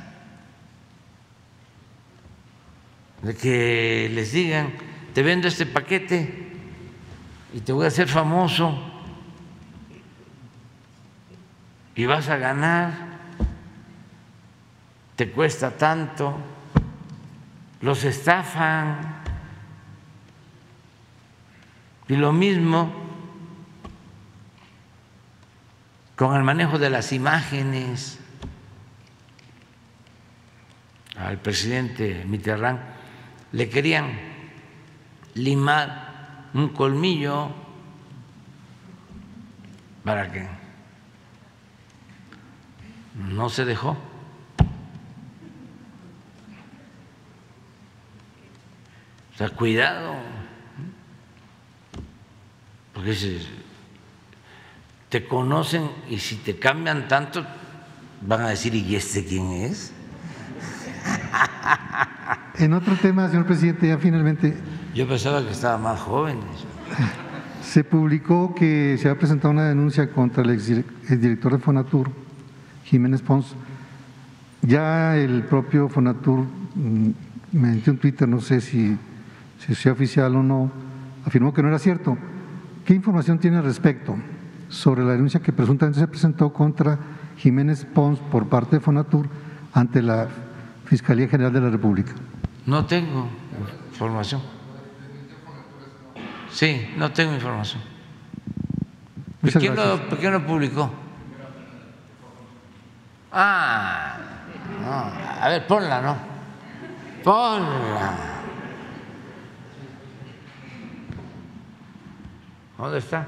de que les digan, te vendo este paquete y te voy a hacer famoso y vas a ganar, te cuesta tanto, los estafan. Y lo mismo con el manejo de las imágenes al presidente Mitterrand le querían limar un colmillo para que no se dejó. O sea, cuidado, porque te conocen y si te cambian tanto, van a decir, ¿y este quién es? En otro tema, señor presidente, ya finalmente. Yo pensaba que estaba más joven. Se publicó que se ha presentado una denuncia contra el exdirector de Fonatur, Jiménez Pons. Ya el propio Fonatur mm, me metió en Twitter, no sé si, si sea oficial o no, afirmó que no era cierto. ¿Qué información tiene al respecto sobre la denuncia que presuntamente se presentó contra Jiménez Pons por parte de Fonatur ante la Fiscalía General de la República? No tengo información. Sí, no tengo información. ¿Por qué, no, ¿Por qué, no, publicó? Ah, no. a ver, ponla, ¿no? Ponla. ¿Dónde está?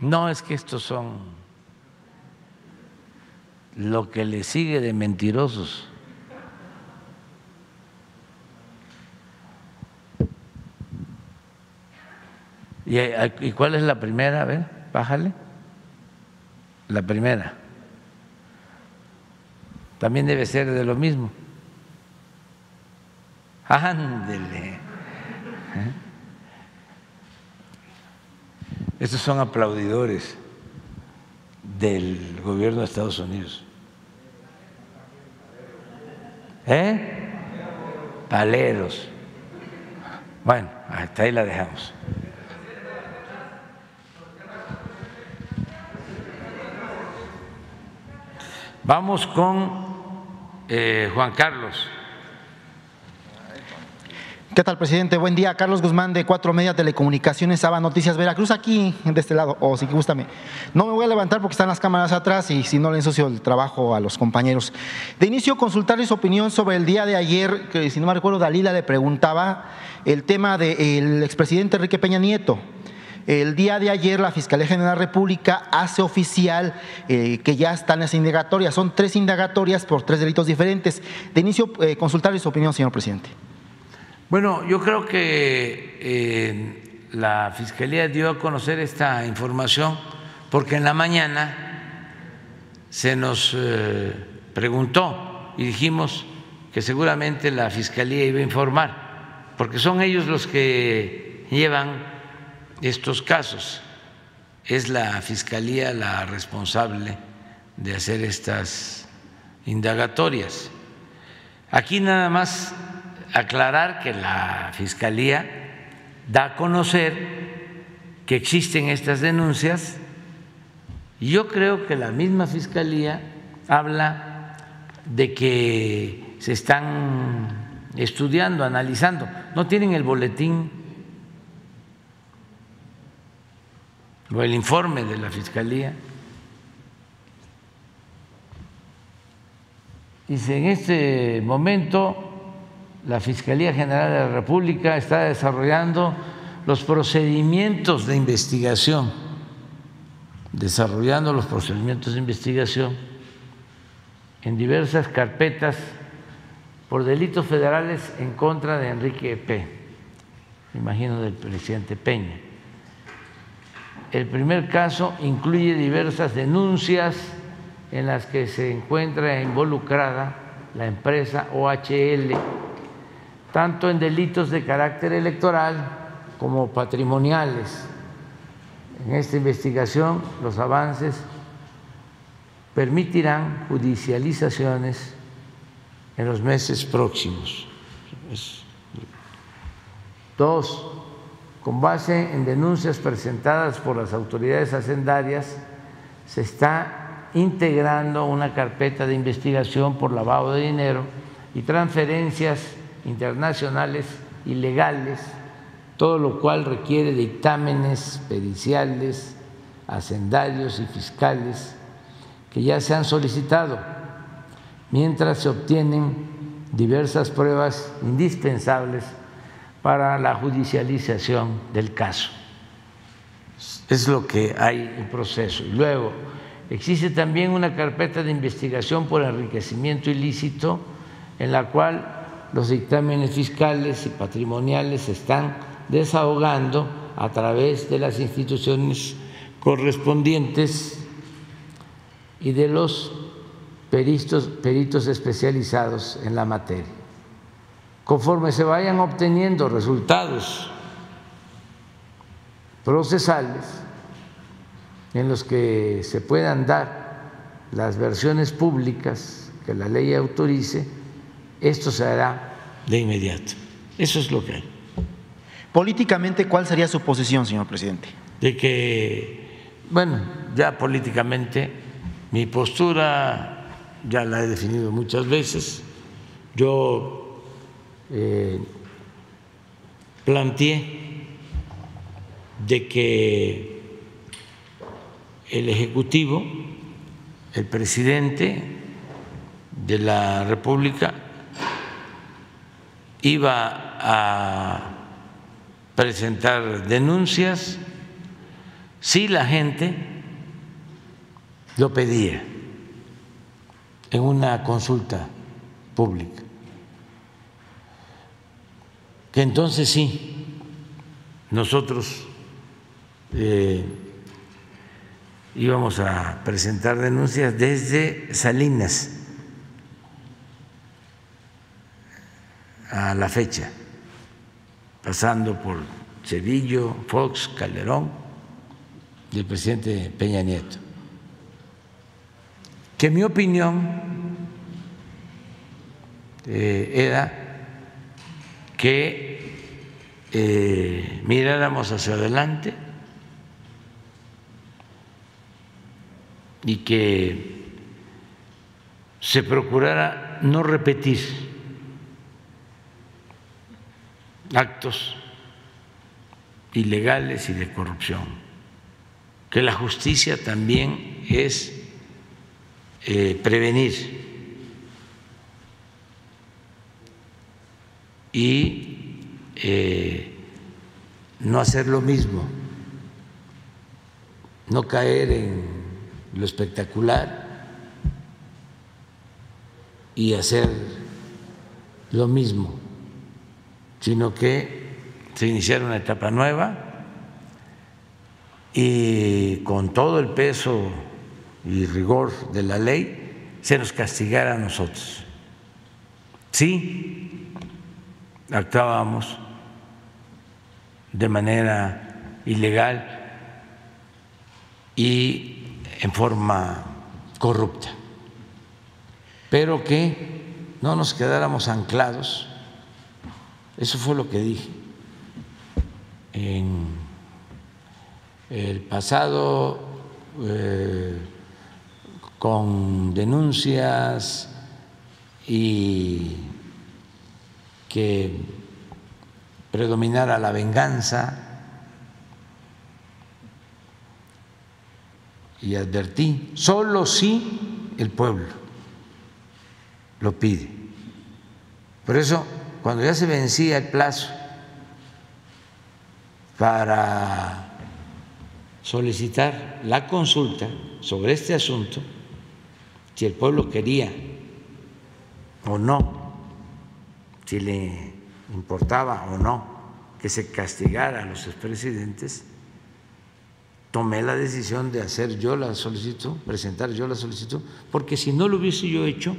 No, es que estos son lo que le sigue de mentirosos. ¿Y, cuál es la primera? A ver, bájale. La primera. También debe ser de lo mismo. Ándele. ¿Eh? Estos son aplaudidores del gobierno de Estados Unidos. ¿Eh? Paleros. Bueno, hasta ahí la dejamos. Vamos con eh, Juan Carlos. ¿Qué tal, presidente? Buen día. Carlos Guzmán de Cuatro Media Telecomunicaciones, Aba Noticias Veracruz, aquí de este lado, o si gústame. No me voy a levantar porque están las cámaras atrás y si no le ensucio el trabajo a los compañeros. De inicio, consultarles su opinión sobre el día de ayer, que si no me recuerdo, Dalila le preguntaba el tema del expresidente Enrique Peña Nieto. El día de ayer la Fiscalía General de la República hace oficial eh, que ya están las indagatorias. Son tres indagatorias por tres delitos diferentes. De inicio, eh, consultarles su opinión, señor presidente. Bueno, yo creo que eh, la Fiscalía dio a conocer esta información porque en la mañana se nos eh, preguntó y dijimos que seguramente la Fiscalía iba a informar, porque son ellos los que llevan estos casos. Es la Fiscalía la responsable de hacer estas indagatorias. Aquí nada más aclarar que la Fiscalía da a conocer que existen estas denuncias y yo creo que la misma Fiscalía habla de que se están estudiando, analizando, no tienen el boletín el informe de la Fiscalía. Si en este momento la Fiscalía General de la República está desarrollando los procedimientos de investigación, desarrollando los procedimientos de investigación en diversas carpetas por delitos federales en contra de Enrique P., imagino del presidente Peña. El primer caso incluye diversas denuncias en las que se encuentra involucrada la empresa OHL tanto en delitos de carácter electoral como patrimoniales. En esta investigación los avances permitirán judicializaciones en los meses próximos. Dos, con base en denuncias presentadas por las autoridades hacendarias, se está integrando una carpeta de investigación por lavado de dinero y transferencias internacionales ilegales, todo lo cual requiere dictámenes periciales, hacendarios y fiscales que ya se han solicitado, mientras se obtienen diversas pruebas indispensables para la judicialización del caso. Es lo que hay en proceso. Y luego, existe también una carpeta de investigación por enriquecimiento ilícito en la cual los dictámenes fiscales y patrimoniales se están desahogando a través de las instituciones correspondientes y de los peritos, peritos especializados en la materia. Conforme se vayan obteniendo resultados procesales en los que se puedan dar las versiones públicas que la ley autorice, esto se hará de inmediato. Eso es lo que hay. Políticamente, ¿cuál sería su posición, señor presidente? De que, bueno, ya políticamente mi postura ya la he definido muchas veces. Yo eh, planteé de que el Ejecutivo, el presidente de la República, iba a presentar denuncias si la gente lo pedía en una consulta pública. Que entonces sí, nosotros eh, íbamos a presentar denuncias desde Salinas a la fecha, pasando por Cedillo, Fox, Calderón y el presidente Peña Nieto. Que mi opinión eh, era que eh, miráramos hacia adelante y que se procurara no repetir actos ilegales y de corrupción, que la justicia también es eh, prevenir y eh, no hacer lo mismo, no caer en lo espectacular y hacer lo mismo sino que se iniciara una etapa nueva y con todo el peso y rigor de la ley se nos castigara a nosotros. Sí, actuábamos de manera ilegal y en forma corrupta, pero que no nos quedáramos anclados eso fue lo que dije. En el pasado, eh, con denuncias y que predominara la venganza, y advertí, solo si el pueblo lo pide. Por eso cuando ya se vencía el plazo para solicitar la consulta sobre este asunto, si el pueblo quería o no, si le importaba o no que se castigara a los expresidentes, tomé la decisión de hacer yo la solicitud, presentar yo la solicitud, porque si no lo hubiese yo hecho,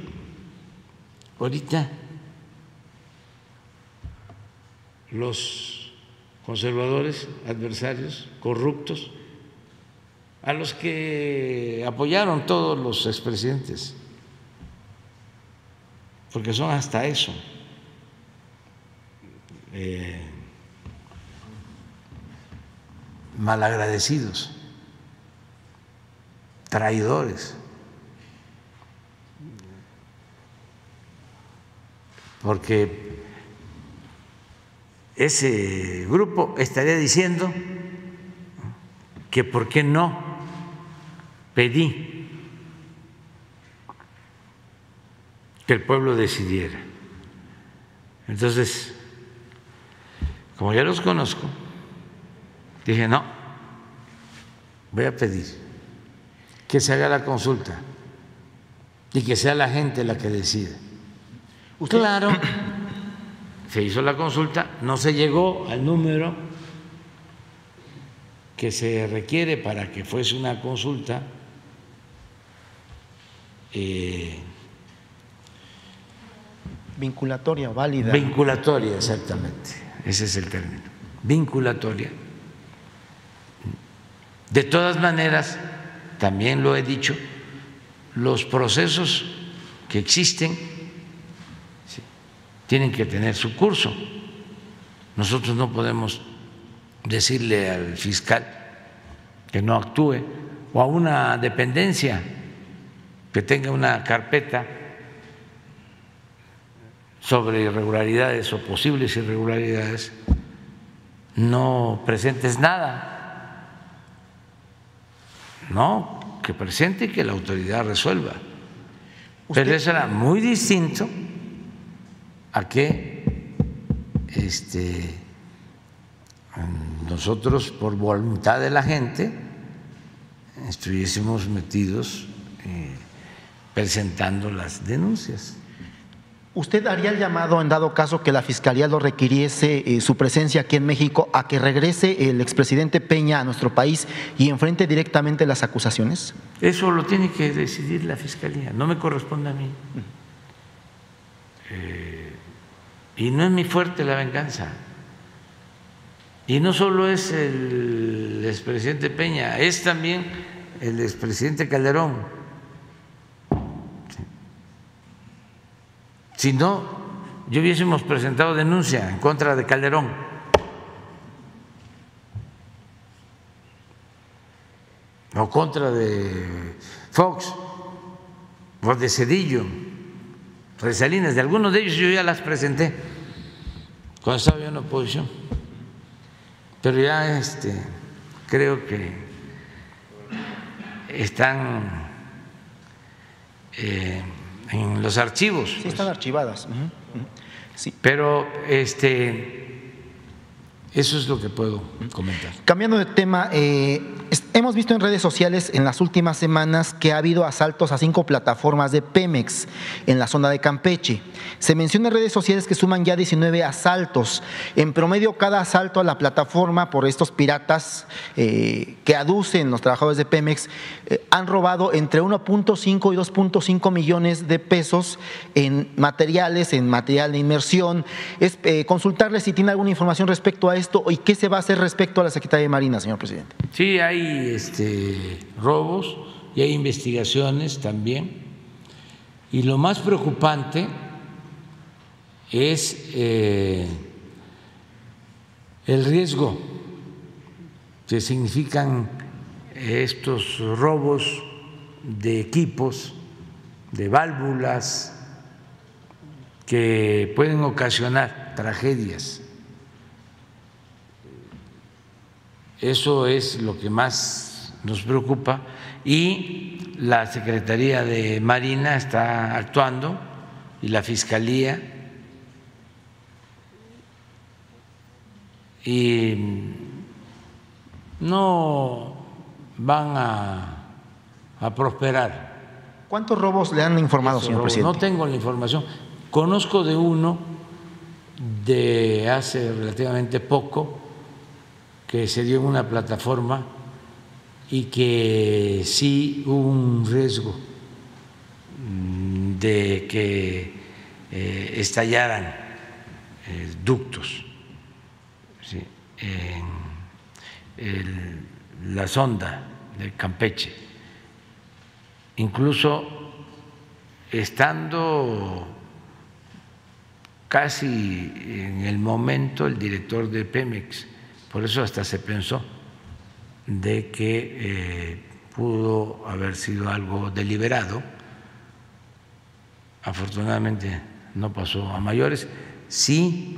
ahorita los conservadores, adversarios, corruptos, a los que apoyaron todos los expresidentes, porque son hasta eso. Eh, malagradecidos, traidores. Porque ese grupo estaría diciendo que por qué no pedí que el pueblo decidiera. Entonces, como ya los conozco, dije, no, voy a pedir que se haga la consulta y que sea la gente la que decida. Claro, se hizo la consulta, no se llegó al número que se requiere para que fuese una consulta. Eh, vinculatoria válida. Vinculatoria, exactamente, ese es el término, vinculatoria. De todas maneras, también lo he dicho, los procesos que existen tienen que tener su curso. Nosotros no podemos decirle al fiscal que no actúe o a una dependencia que tenga una carpeta sobre irregularidades o posibles irregularidades, no presentes nada, no, que presente y que la autoridad resuelva. Pero eso era muy distinto a que este, nosotros, por voluntad de la gente, estuviésemos metidos eh, presentando las denuncias. ¿Usted haría el llamado, en dado caso que la Fiscalía lo requiriese eh, su presencia aquí en México, a que regrese el expresidente Peña a nuestro país y enfrente directamente las acusaciones? Eso lo tiene que decidir la Fiscalía, no me corresponde a mí. Eh, y no es mi fuerte la venganza. Y no solo es el expresidente Peña, es también el expresidente Calderón. Si no, yo hubiésemos presentado denuncia en contra de Calderón. O contra de Fox, o de Cedillo, o de Salinas. De algunos de ellos yo ya las presenté cuando estaba yo en oposición. Pero ya este, creo que están eh, en los archivos. Sí, están pues. archivadas. Sí. Pero este, eso es lo que puedo comentar. Cambiando de tema, eh, hemos visto en redes sociales en las últimas semanas que ha habido asaltos a cinco plataformas de Pemex en la zona de Campeche. Se menciona en redes sociales que suman ya 19 asaltos. En promedio, cada asalto a la plataforma por estos piratas eh, que aducen los trabajadores de Pemex eh, han robado entre 1.5 y 2.5 millones de pesos en materiales, en material de inmersión. Es eh, consultarle si tiene alguna información respecto a y qué se va a hacer respecto a la Secretaría de Marina, señor presidente. Sí, hay este, robos y hay investigaciones también. Y lo más preocupante es eh, el riesgo que significan estos robos de equipos, de válvulas, que pueden ocasionar tragedias. Eso es lo que más nos preocupa y la Secretaría de Marina está actuando y la Fiscalía y no van a, a prosperar. ¿Cuántos robos le han informado, señor presidente? No tengo la información. Conozco de uno de hace relativamente poco que se dio en una plataforma y que sí hubo un riesgo mm, de que eh, estallaran eh, ductos en la sonda de Campeche, incluso estando casi en el momento el director de Pemex, por eso hasta se pensó de que eh, pudo haber sido algo deliberado. Afortunadamente no pasó a mayores. Sí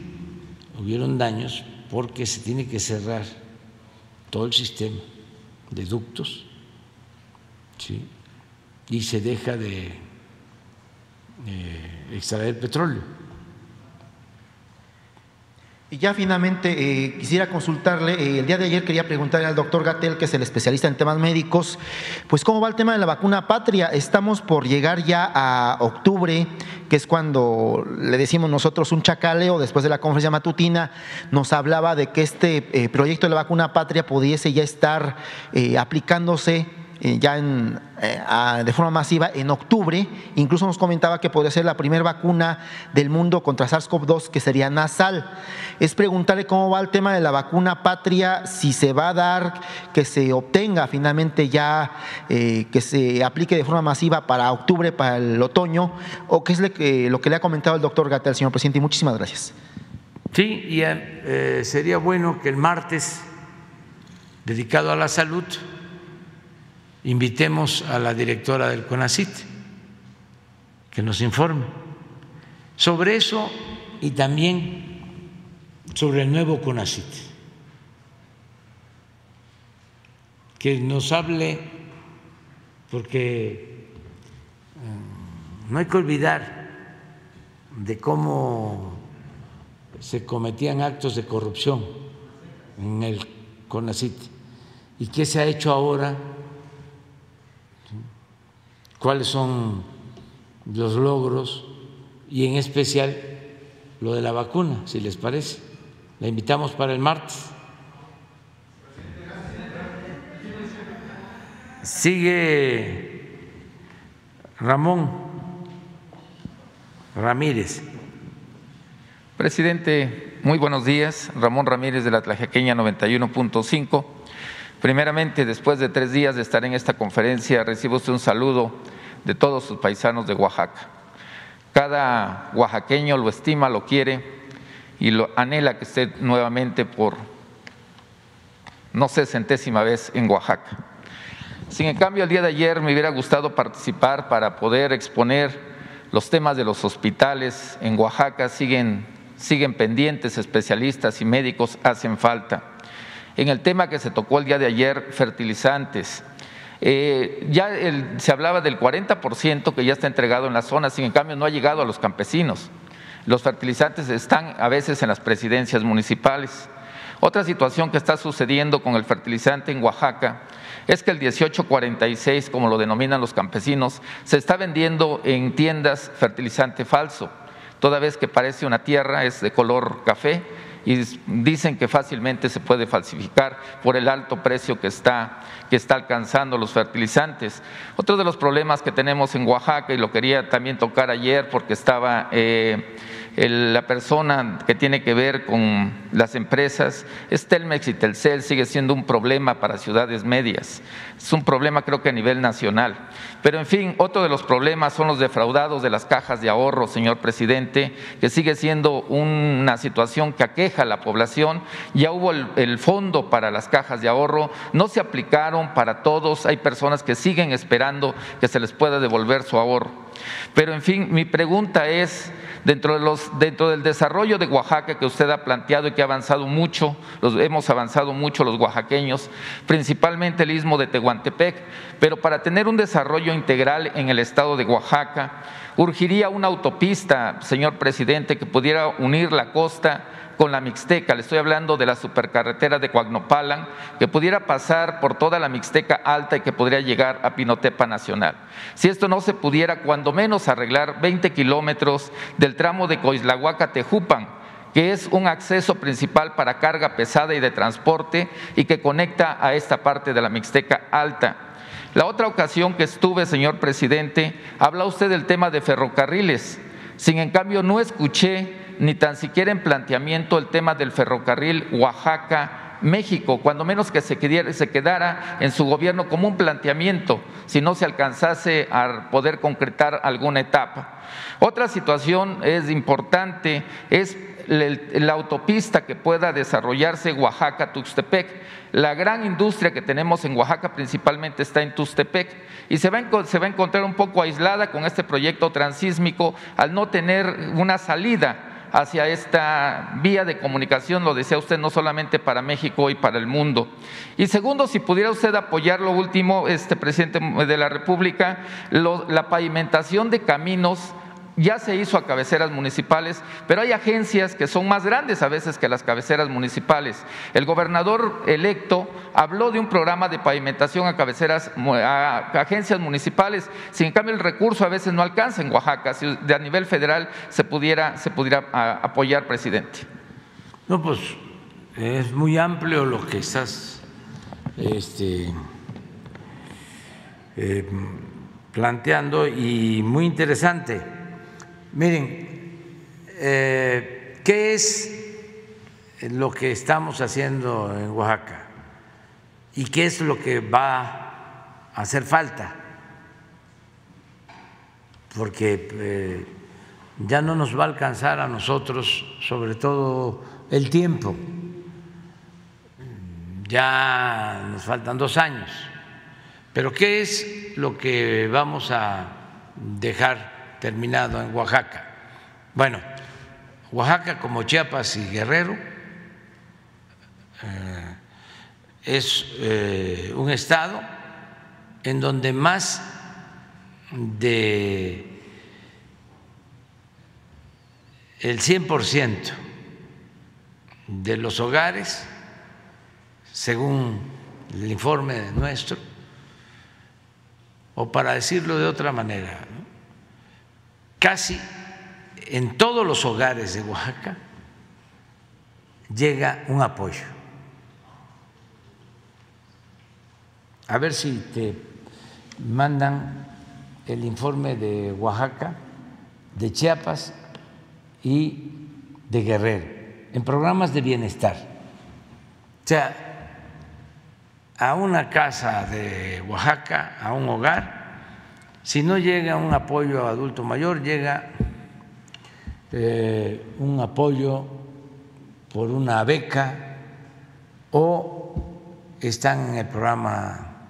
hubieron daños porque se tiene que cerrar todo el sistema de ductos y se deja de eh, extraer petróleo. Y ya finalmente eh, quisiera consultarle, eh, el día de ayer quería preguntarle al doctor Gatel, que es el especialista en temas médicos, pues cómo va el tema de la vacuna patria. Estamos por llegar ya a octubre, que es cuando le decimos nosotros un chacaleo, después de la conferencia matutina, nos hablaba de que este eh, proyecto de la vacuna patria pudiese ya estar aplicándose eh, ya eh, de forma masiva en octubre. Incluso nos comentaba que podría ser la primera vacuna del mundo contra SARS-CoV-2 que sería nasal. Es preguntarle cómo va el tema de la vacuna patria, si se va a dar, que se obtenga finalmente ya, eh, que se aplique de forma masiva para octubre, para el otoño, o qué es lo que, lo que le ha comentado el doctor Gatel, señor presidente. Muchísimas gracias. Sí, y sería bueno que el martes, dedicado a la salud, invitemos a la directora del CONACIT que nos informe sobre eso y también sobre el nuevo CONACIT, que nos hable, porque eh, no hay que olvidar de cómo se cometían actos de corrupción en el CONACIT y qué se ha hecho ahora cuáles son los logros y en especial lo de la vacuna, si les parece. La invitamos para el martes. Sigue Ramón Ramírez. Presidente, muy buenos días. Ramón Ramírez de la Tlajequeña 91.5. Primeramente, después de tres días de estar en esta conferencia, recibo usted un saludo de todos sus paisanos de Oaxaca. Cada oaxaqueño lo estima, lo quiere y lo anhela que esté nuevamente por, no sé, centésima vez en Oaxaca. Sin en cambio, el día de ayer me hubiera gustado participar para poder exponer los temas de los hospitales en Oaxaca. Siguen, siguen pendientes, especialistas y médicos hacen falta. En el tema que se tocó el día de ayer, fertilizantes, eh, ya se hablaba del 40% que ya está entregado en la zona, sin en cambio no ha llegado a los campesinos. Los fertilizantes están a veces en las presidencias municipales. Otra situación que está sucediendo con el fertilizante en Oaxaca es que el 1846, como lo denominan los campesinos, se está vendiendo en tiendas fertilizante falso. Toda vez que parece una tierra es de color café y dicen que fácilmente se puede falsificar por el alto precio que está, que está alcanzando los fertilizantes. Otro de los problemas que tenemos en Oaxaca, y lo quería también tocar ayer porque estaba eh, la persona que tiene que ver con las empresas, es Telmex y Telcel, sigue siendo un problema para ciudades medias. Es un problema creo que a nivel nacional. Pero en fin, otro de los problemas son los defraudados de las cajas de ahorro, señor presidente, que sigue siendo una situación que aqueja a la población. Ya hubo el, el fondo para las cajas de ahorro, no se aplicaron para todos, hay personas que siguen esperando que se les pueda devolver su ahorro. Pero en fin, mi pregunta es, dentro, del desarrollo de Oaxaca que usted ha planteado y que ha avanzado mucho, los, hemos avanzado mucho los oaxaqueños, principalmente el istmo de Tehuantepec, pero para tener un desarrollo integral en el estado de Oaxaca, urgiría una autopista, señor presidente, que pudiera unir la costa con la Mixteca, le estoy hablando de la supercarretera de Coagnopalan, que pudiera pasar por toda la Mixteca alta y que podría llegar a Pinotepa Nacional. Si esto no se pudiera, cuando menos arreglar 20 kilómetros del tramo de Coislahuaca Tejupan, que es un acceso principal para carga pesada y de transporte y que conecta a esta parte de la Mixteca alta. La otra ocasión que estuve, señor presidente, habla usted del tema de ferrocarriles. Sin en cambio, no escuché ni tan siquiera en planteamiento el tema del ferrocarril Oaxaca México, cuando menos que se quedara, en su gobierno como un planteamiento, si no se alcanzase a poder concretar alguna etapa. Otra situación es importante, es la autopista que pueda desarrollarse Oaxaca-Tuxtepec. La gran industria que tenemos en Oaxaca principalmente está en Tuxtepec y se va, se va a encontrar un poco aislada con este proyecto transísmico al no tener una salida hacia esta vía de comunicación, lo decía usted, no solamente para México y para el mundo. Y segundo, si pudiera usted apoyar lo último, este presidente de la República, la pavimentación de caminos ya se hizo a cabeceras municipales, pero hay agencias que son más grandes a veces que las cabeceras municipales. El gobernador electo habló de un programa de pavimentación a cabeceras, agencias municipales, sin cambio el recurso a veces no alcanza en Oaxaca, si de a nivel federal se pudiera, se pudiera apoyar, presidente. No, pues es muy amplio lo que estás este, eh, planteando y muy interesante Miren, eh, ¿qué es lo que estamos haciendo en Oaxaca? ¿Y qué es lo que va a hacer falta? Porque eh, ya no nos va a alcanzar a nosotros, sobre todo el tiempo. Ya nos faltan dos años. Pero ¿qué es lo que vamos a dejar? Terminado en Oaxaca. Bueno, Oaxaca como Chiapas y Guerrero eh, es eh, un estado en donde más de el 100% de los hogares, según el informe nuestro, o para decirlo de otra manera, casi en todos los hogares de Oaxaca llega un apoyo. A ver si te mandan el informe de Oaxaca, de Chiapas y de Guerrero, en programas de bienestar. O sea, a una casa de Oaxaca, a un hogar, si no llega un apoyo a adulto mayor, llega eh, un apoyo por una beca o están en el programa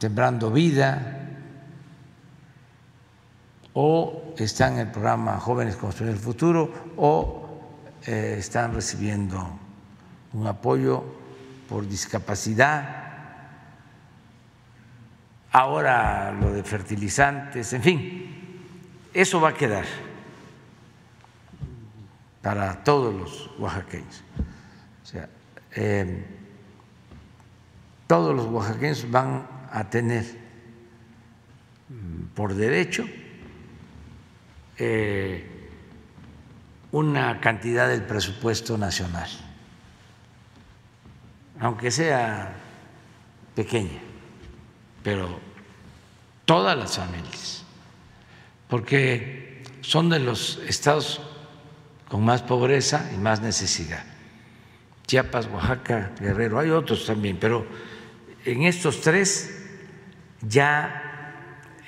Sembrando Vida o están en el programa Jóvenes Construyendo el Futuro o eh, están recibiendo un apoyo por discapacidad ahora lo de fertilizantes, en fin, eso va a quedar para todos los oaxaqueños. O sea, eh, todos los oaxaqueños van a tener mm, por derecho eh, una cantidad del presupuesto nacional, aunque sea pequeña pero todas las familias, porque son de los estados con más pobreza y más necesidad. Chiapas, Oaxaca, Guerrero, hay otros también, pero en estos tres ya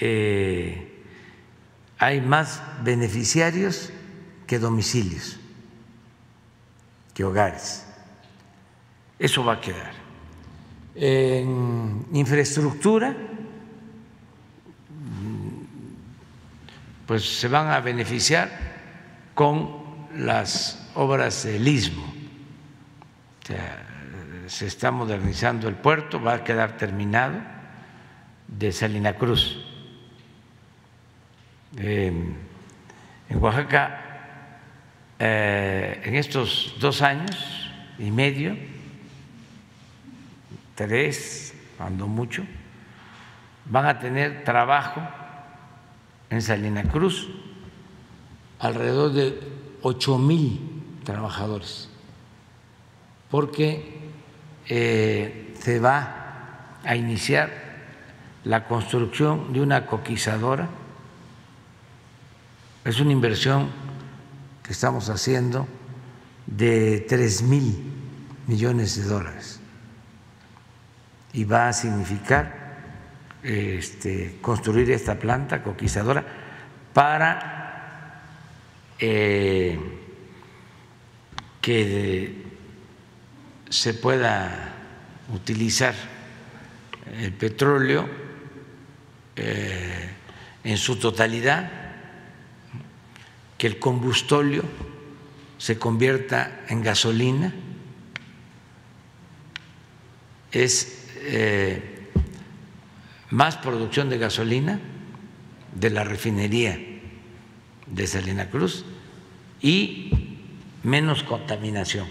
eh, hay más beneficiarios que domicilios, que hogares. Eso va a quedar en infraestructura, pues se van a beneficiar con las obras del istmo. se está modernizando el puerto, va a quedar terminado de Salina Cruz. en Oaxaca, eh, en estos dos años y medio, tres, cuando mucho, van a tener trabajo en Salina Cruz alrededor de ocho mil trabajadores, porque eh, se va a iniciar la construcción de una coquizadora. Es una inversión que estamos haciendo de tres mil millones de dólares y va a significar este, construir esta planta coquizadora para eh, que se pueda utilizar el petróleo eh, en su totalidad, que el combustóleo se convierta en gasolina, es eh, más producción de gasolina de la refinería de Salina Cruz y menos contaminación,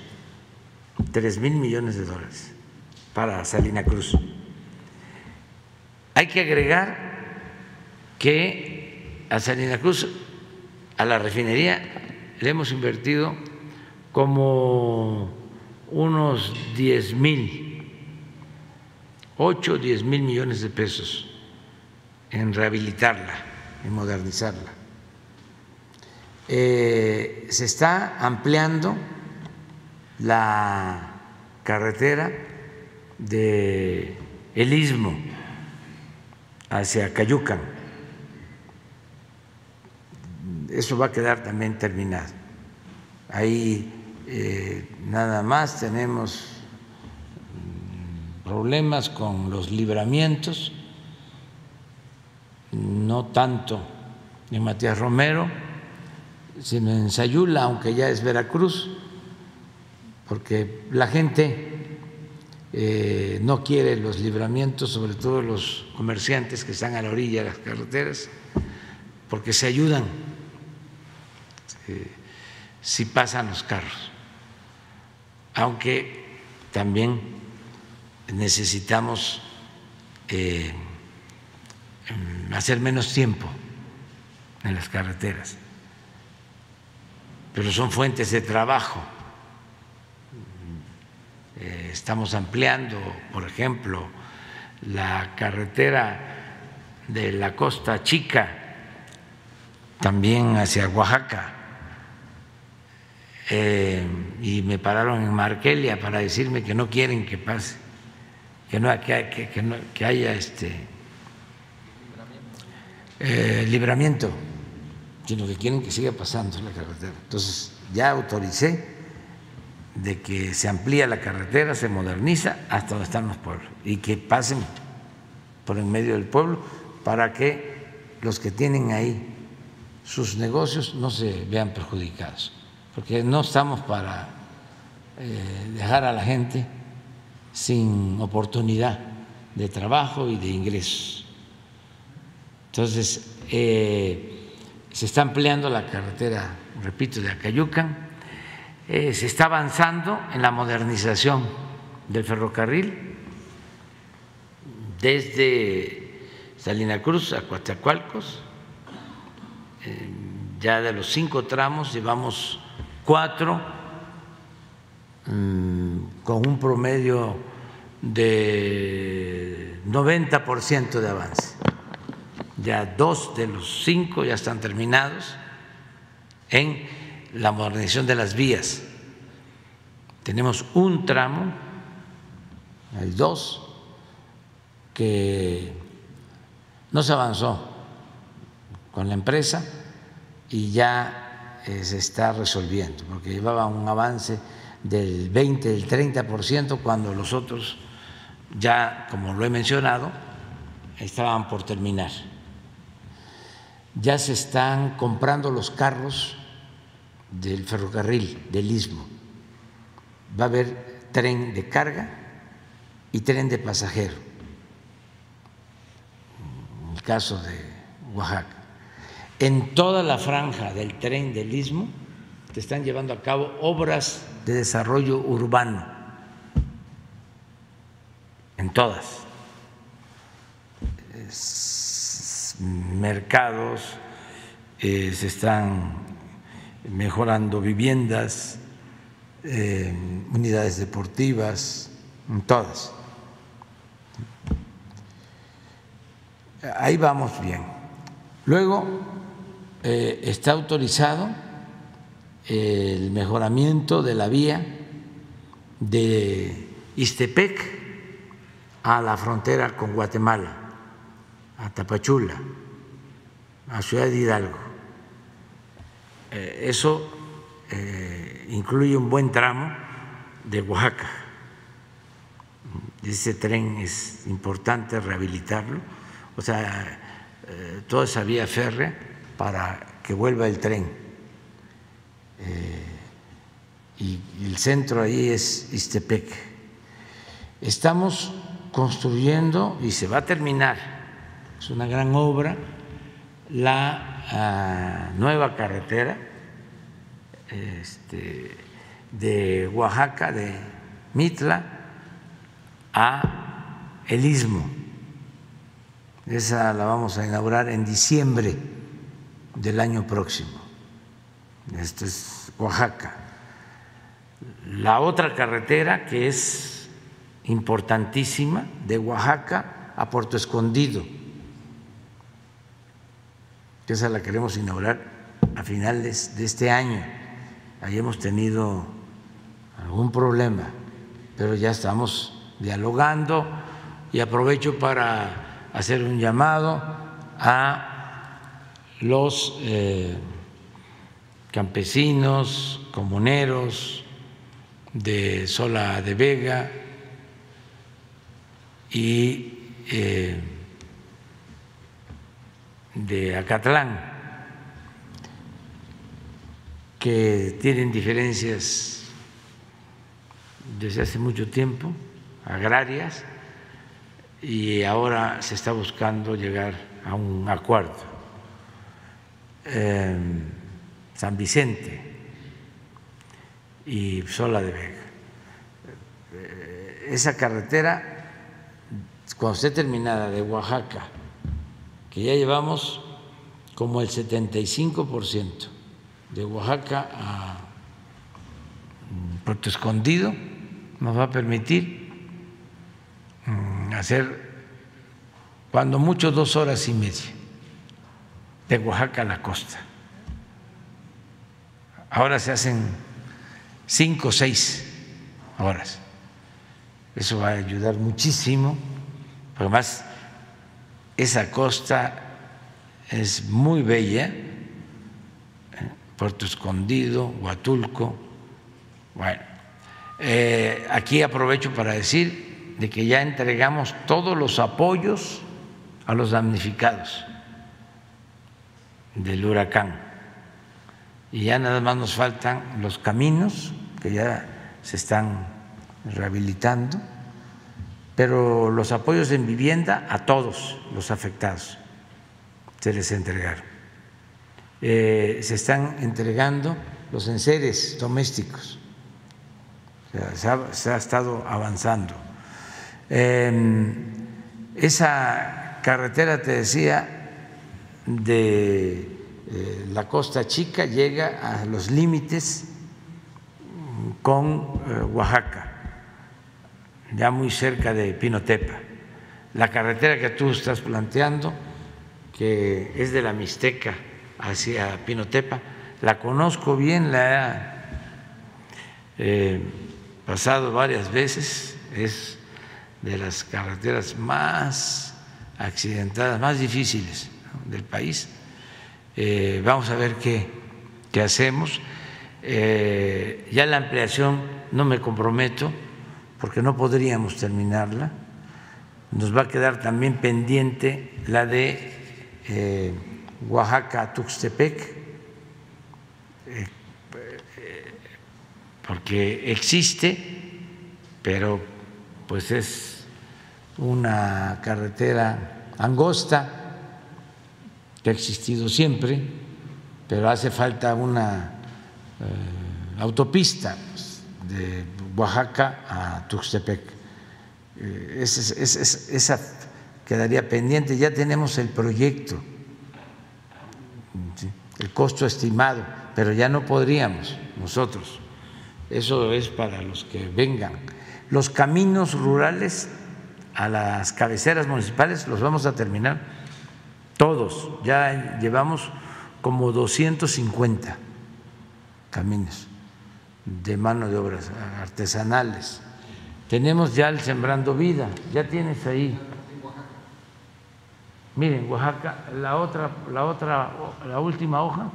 tres mil millones de dólares para Salina Cruz. Hay que agregar que a Salina Cruz, a la refinería, le hemos invertido como unos 10 mil, 8 o 10 mil millones de pesos en rehabilitarla, en modernizarla. Eh, se está ampliando la carretera de el istmo hacia Cayucan. Eso va a quedar también terminado. Ahí eh, nada más tenemos problemas con los libramientos, no tanto en Matías Romero, sino en Sayula, aunque ya es Veracruz, porque la gente eh, no quiere los libramientos, sobre todo los comerciantes que están a la orilla de las carreteras, porque se ayudan eh, si pasan los carros, aunque también necesitamos eh, hacer menos tiempo en las carreteras, pero son fuentes de trabajo. Eh, estamos ampliando, por ejemplo, la carretera de la Costa Chica, también hacia Oaxaca. Eh, y me pararon en Markelia para decirme que no quieren que pase, que no, que, que, haya este eh, libramiento, sino que quieren que siga pasando la carretera. Entonces ya autoricé de que se amplía la carretera, se moderniza hasta donde están los pueblos y que pasen por en medio del pueblo para que los que tienen ahí sus negocios no se vean perjudicados, porque no estamos para eh, dejar a la gente sin oportunidad de trabajo y de ingresos. Entonces, eh, se está ampliando la carretera, repito, de Acayucan eh, se está avanzando en la modernización del ferrocarril desde Salina Cruz a Coatzacoalcos. Eh, ya de los cinco tramos llevamos cuatro con un promedio de 90% de avance. Ya dos de los cinco ya están terminados en la modernización de las vías. Tenemos un tramo, hay dos, que no se avanzó con la empresa y ya eh, se está resolviendo, porque llevaba un avance del 20, del 30%, cuando los otros ya, como lo he mencionado, estaban por terminar. Ya se están comprando los carros del ferrocarril del istmo. Va a haber tren de carga y tren de pasajero, en el caso de Oaxaca. En toda la franja del tren del istmo se están llevando a cabo obras de desarrollo urbano, en todas. mercados, se están mejorando viviendas, eh, unidades deportivas, todas. Ahí vamos bien. Luego eh, está autorizado el mejoramiento de la vía de Istepec a la frontera con Guatemala, a Tapachula, a Ciudad de Hidalgo. Eh, eso eh, incluye un buen tramo de Oaxaca. Ese tren es importante rehabilitarlo, o sea, eh, toda esa vía férrea para que vuelva el tren. Y el centro ahí es Istepec. Estamos construyendo y se va a terminar, es una gran obra, la ah, nueva carretera este, de Oaxaca, de Mitla, a el Istmo. Esa la vamos a inaugurar en diciembre del año próximo. Esto es Oaxaca. La otra carretera que es importantísima de Oaxaca a Puerto Escondido, esa la queremos inaugurar a finales de este año. Ahí hemos tenido algún problema, pero ya estamos dialogando y aprovecho para hacer un llamado a los eh, campesinos, comuneros de Sola de Vega y eh, de Acatlán que tienen diferencias desde hace mucho tiempo, agrarias, y ahora se está buscando llegar a un acuerdo. San Vicente y Sola de Vega. Esa carretera, cuando esté terminada de Oaxaca, que ya llevamos como el 75 por ciento de Oaxaca a Puerto Escondido nos va a permitir mm, hacer cuando mucho dos horas y media de Oaxaca a la costa. Ahora se hacen cinco o seis horas. Eso va a ayudar muchísimo, además esa costa es muy bella Puerto Escondido, Huatulco. Bueno, eh, aquí aprovecho para decir de que ya entregamos todos los apoyos a los damnificados del huracán. Y ya nada más nos faltan los caminos que ya se están rehabilitando, pero los apoyos en vivienda a todos los afectados se les entregaron. Eh, se están entregando los enseres domésticos. se, ha, estado avanzando. Em, esa carretera, te decía, de la Costa Chica llega a los límites con eh, Oaxaca, ya muy cerca de Pinotepa. La carretera que tú estás planteando, que es de la Mixteca, hacia Pinotepa. La conozco bien, la he eh, pasado varias veces, es de las carreteras más accidentadas, más difíciles del país. Eh, vamos a ver qué, qué hacemos. Eh, ya la ampliación no me comprometo porque no podríamos terminarla. Nos va a quedar también pendiente la de Oaxaca, Tuxtepec, eh, porque existe, pero pues es una carretera angosta que ha existido siempre, pero hace falta una eh, autopista pues, de Oaxaca a Tuxtepec. Eh, esa quedaría pendiente, ya tenemos el proyecto el costo estimado, pero ya no podríamos nosotros. Eso es para los que vengan. Los caminos rurales a las cabeceras municipales los vamos a terminar todos. Ya llevamos como 250 caminos de mano de obras artesanales. Tenemos ya el Sembrando Vida, ya tienes ahí. Miren, Oaxaca, la otra, la otra, la última hoja,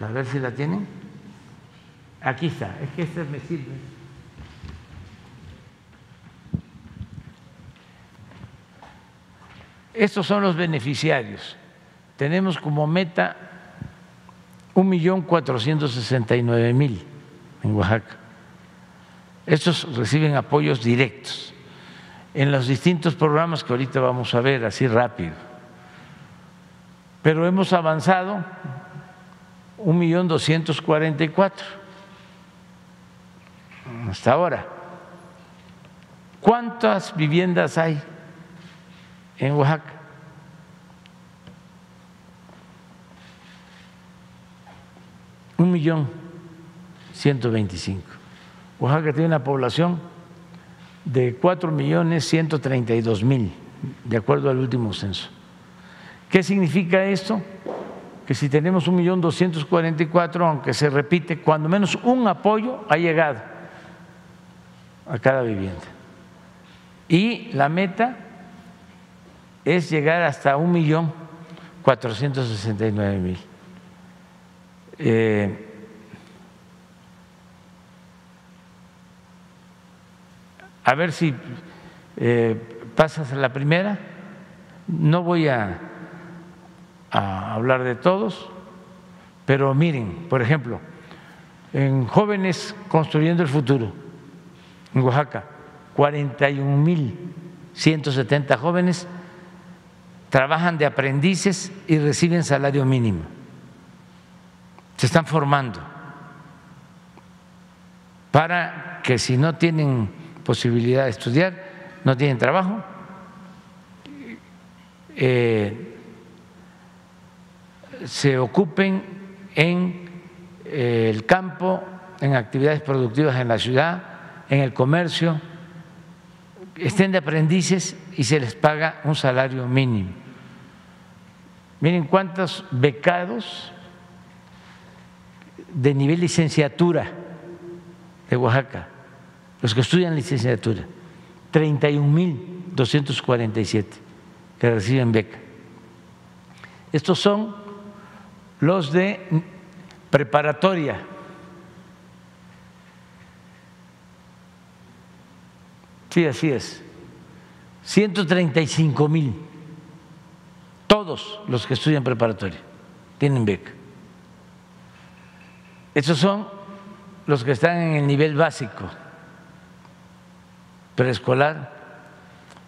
a ver si la tienen. Aquí está, es que este me sirve. Estos son los beneficiarios. Tenemos como meta un millón cuatrocientos sesenta y nueve mil en Oaxaca. Estos reciben apoyos directos en los distintos programas que ahorita vamos a ver así rápido. Pero hemos avanzado un millón doscientos cuarenta y cuatro hasta ahora. ¿Cuántas viviendas hay en Oaxaca? Un millón ciento veinticinco. Oaxaca tiene una población de cuatro millones ciento treinta y dos mil, de acuerdo al último censo. ¿Qué significa esto? Que si tenemos un millón doscientos cuarenta y cuatro, aunque se repite, cuando menos un apoyo ha llegado a cada vivienda. Y la meta es llegar hasta un millón cuatrocientos sesenta y nueve mil. Eh, a ver si eh, pasas a la primera. No voy a, a hablar de todos, pero miren, por ejemplo, en Jóvenes Construyendo el Futuro, en Oaxaca, 41.170 jóvenes trabajan de aprendices y reciben salario mínimo. Se están formando. Para que si no tienen posibilidad de estudiar, no tienen trabajo, eh, se ocupen en eh, el campo, en actividades productivas en la ciudad, en el comercio, estén de aprendices y se les paga un salario mínimo. Miren cuántos becados de nivel licenciatura de Oaxaca, los que estudian licenciatura, 31.247 que reciben beca. Estos son los de preparatoria. Sí, así es. 135 mil. Todos los que estudian preparatoria tienen beca. Esos son los que están en el nivel básico, preescolar,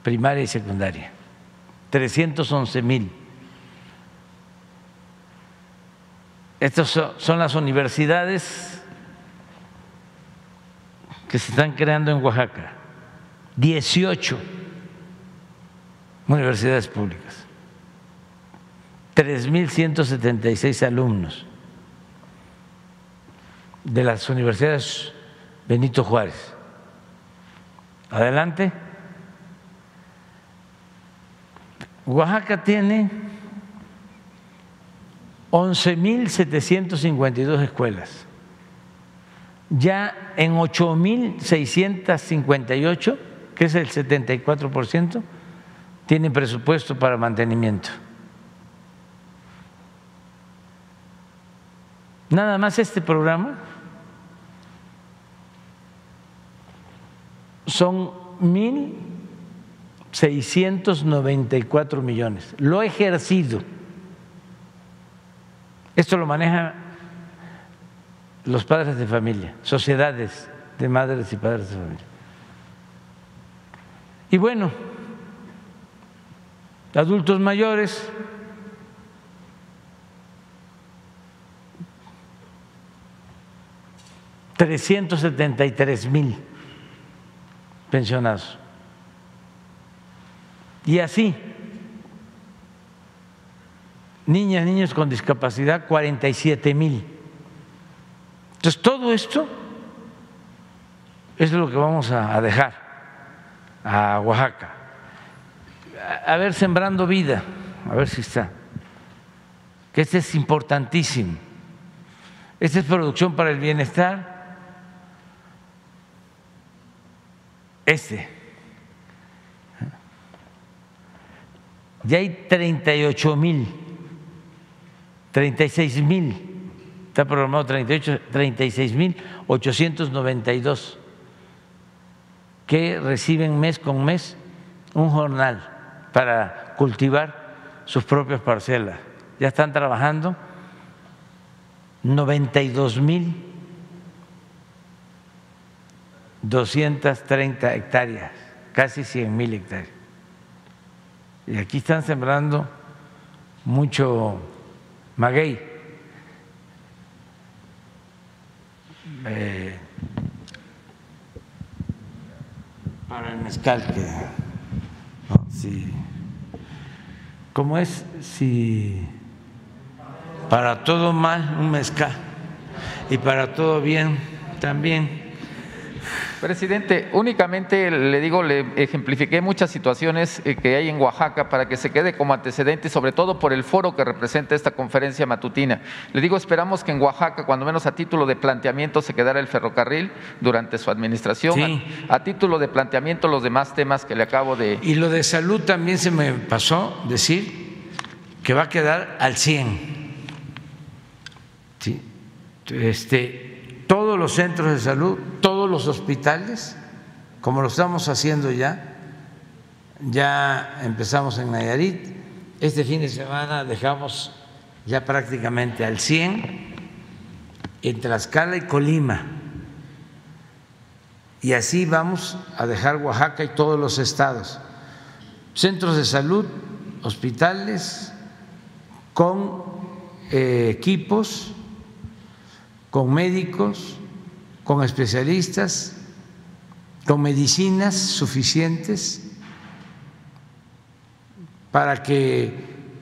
primaria y secundaria, 311 mil. Estas son las universidades que se están creando en Oaxaca, 18 universidades públicas, 3.176 alumnos de las universidades Benito Juárez. Adelante. Oaxaca tiene 11.752 escuelas. Ya en 8.658, que es el 74%, tienen presupuesto para mantenimiento. Nada más este programa son mil seiscientos noventa y cuatro millones. Lo ejercido. Esto lo manejan los padres de familia, sociedades de madres y padres de familia. Y bueno, adultos mayores, trescientos setenta y tres mil pensionados. Y así, niñas, niños con discapacidad, 47 mil. Entonces, todo esto es lo que vamos a dejar a Oaxaca. A ver, sembrando vida, a ver si está. Que este es importantísimo. Esta es producción para el bienestar. Este. Ya hay 38 mil, 36 mil, está programado 38, 36 mil 892 que reciben mes con mes un jornal para cultivar sus propias parcelas. Ya están trabajando 92 mil 230 hectáreas, casi 100 mil hectáreas. Y aquí están sembrando mucho maguey. Eh, para el mezcal que si, ¿cómo es? Si para todo mal un mezcal y para todo bien también Presidente, únicamente le digo, le ejemplifiqué muchas situaciones eh, que hay en Oaxaca para que se quede como antecedente, sobre todo por el foro que representa esta conferencia matutina. Le digo, esperamos que en Oaxaca, cuando menos a título de planteamiento, se quedara el ferrocarril durante su administración. A, título de planteamiento, los demás temas que le acabo de. Y lo de salud también se me pasó decir que va a quedar al 100. Sí. Este, todos los centros de salud, todos los hospitales, como lo estamos haciendo ya. Ya empezamos en Nayarit, este fin de semana dejamos ya prácticamente al 100 en Tlaxcala y Colima. Y así vamos a dejar Oaxaca y todos los estados. Centros de salud, hospitales con eh, equipos con médicos, con especialistas, con medicinas suficientes para que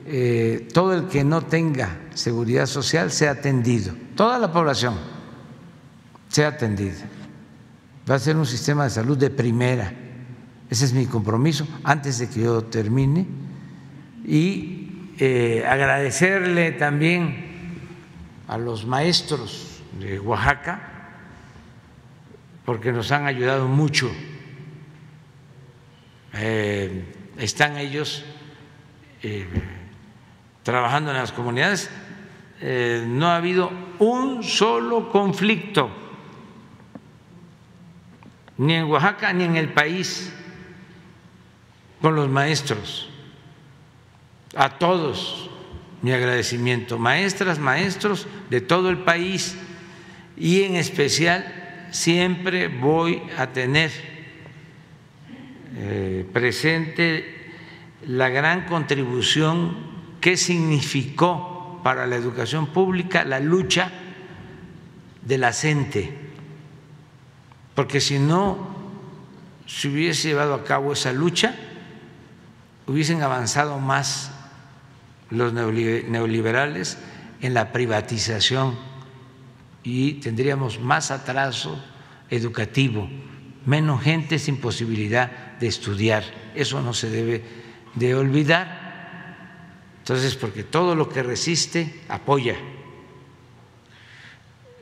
eh, todo el que no tenga seguridad social sea atendido, toda la población sea atendida. Va a ser un sistema de salud de primera. Ese es mi compromiso antes de que yo termine. Y eh, agradecerle también a los maestros de Oaxaca, porque nos han ayudado mucho. Eh, están ellos eh, trabajando en las comunidades. Eh, no ha habido un solo conflicto, ni en Oaxaca ni en el país, con los maestros. A todos mi agradecimiento, maestras, maestros de todo el país y en especial siempre voy a tener eh, presente la gran contribución que significó para la educación pública la lucha de la CENTE, porque si no se hubiese llevado a cabo esa lucha, hubiesen avanzado más los neoliberales en la privatización y tendríamos más atraso educativo, menos gente sin posibilidad de estudiar. Eso no se debe de olvidar. Entonces, porque todo lo que resiste apoya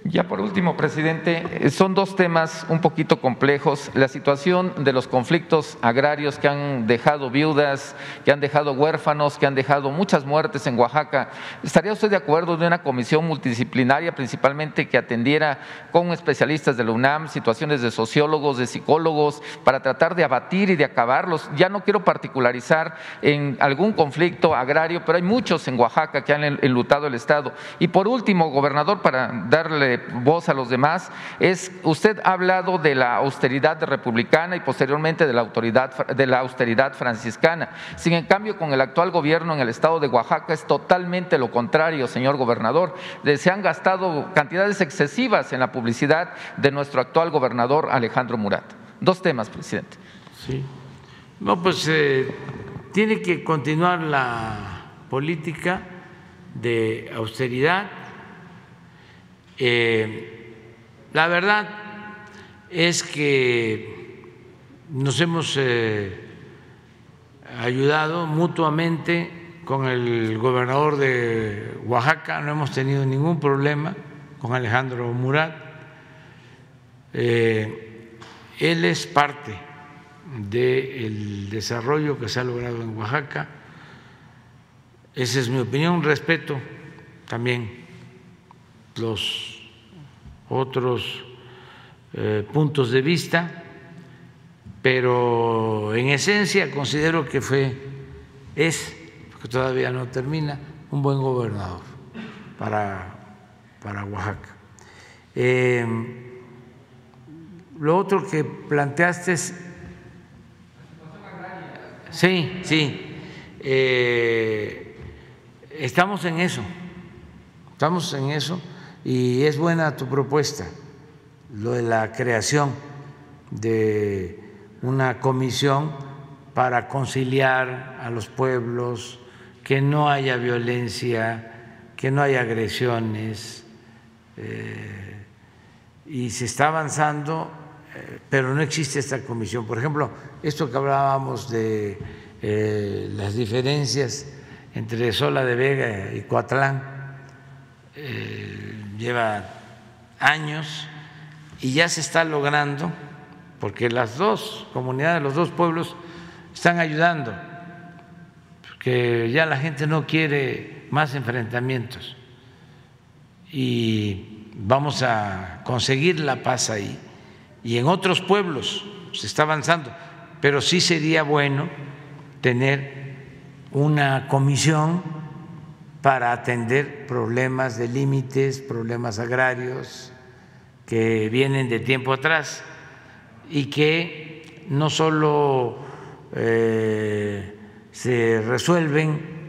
ya por último, presidente, eh, son dos temas un poquito complejos. La situación de los conflictos agrarios que han dejado viudas, que han dejado huérfanos, que han dejado muchas muertes en Oaxaca. ¿Estaría usted de acuerdo de una comisión multidisciplinaria, principalmente que atendiera con especialistas de la UNAM, situaciones de sociólogos, de psicólogos, para tratar de abatir y de acabarlos? Ya no quiero particularizar en algún conflicto agrario, pero hay muchos en Oaxaca que han enlutado el Estado. Y por último, gobernador, para darle voz a los demás, es usted ha hablado de la austeridad republicana y posteriormente de la, autoridad, de la austeridad franciscana. Sin en cambio, con el actual gobierno en el estado de Oaxaca es totalmente lo contrario, señor gobernador. Se han gastado cantidades excesivas en la publicidad de nuestro actual gobernador Alejandro Murat. Dos temas, presidente. Sí. No, pues eh, tiene que continuar la política de austeridad eh, la verdad es que nos hemos eh, ayudado mutuamente con el gobernador de Oaxaca, no hemos tenido ningún problema con Alejandro Murat. Eh, él es parte del desarrollo que se ha logrado en Oaxaca. Esa es mi opinión, respeto también los otros eh, puntos de vista, pero en esencia considero que fue, es, porque todavía no termina, un buen gobernador para, para Oaxaca. Eh, lo otro que planteaste es... Sí, sí. Eh, estamos en eso, estamos en eso y es buena tu propuesta, lo de la creación de una comisión para conciliar a los pueblos, que no haya violencia, que no haya agresiones. Eh, y se está avanzando, eh, pero no existe esta comisión. Por ejemplo, esto que hablábamos de eh, las diferencias entre Sola de Vega y Coatlán, lleva años y ya se está logrando, porque las dos comunidades, los dos pueblos están ayudando, porque ya la gente no quiere más enfrentamientos y vamos a conseguir la paz ahí. Y en otros pueblos se está avanzando, pero sí sería bueno tener una comisión para atender problemas de límites, problemas agrarios que vienen de tiempo atrás y que no solo eh, se resuelven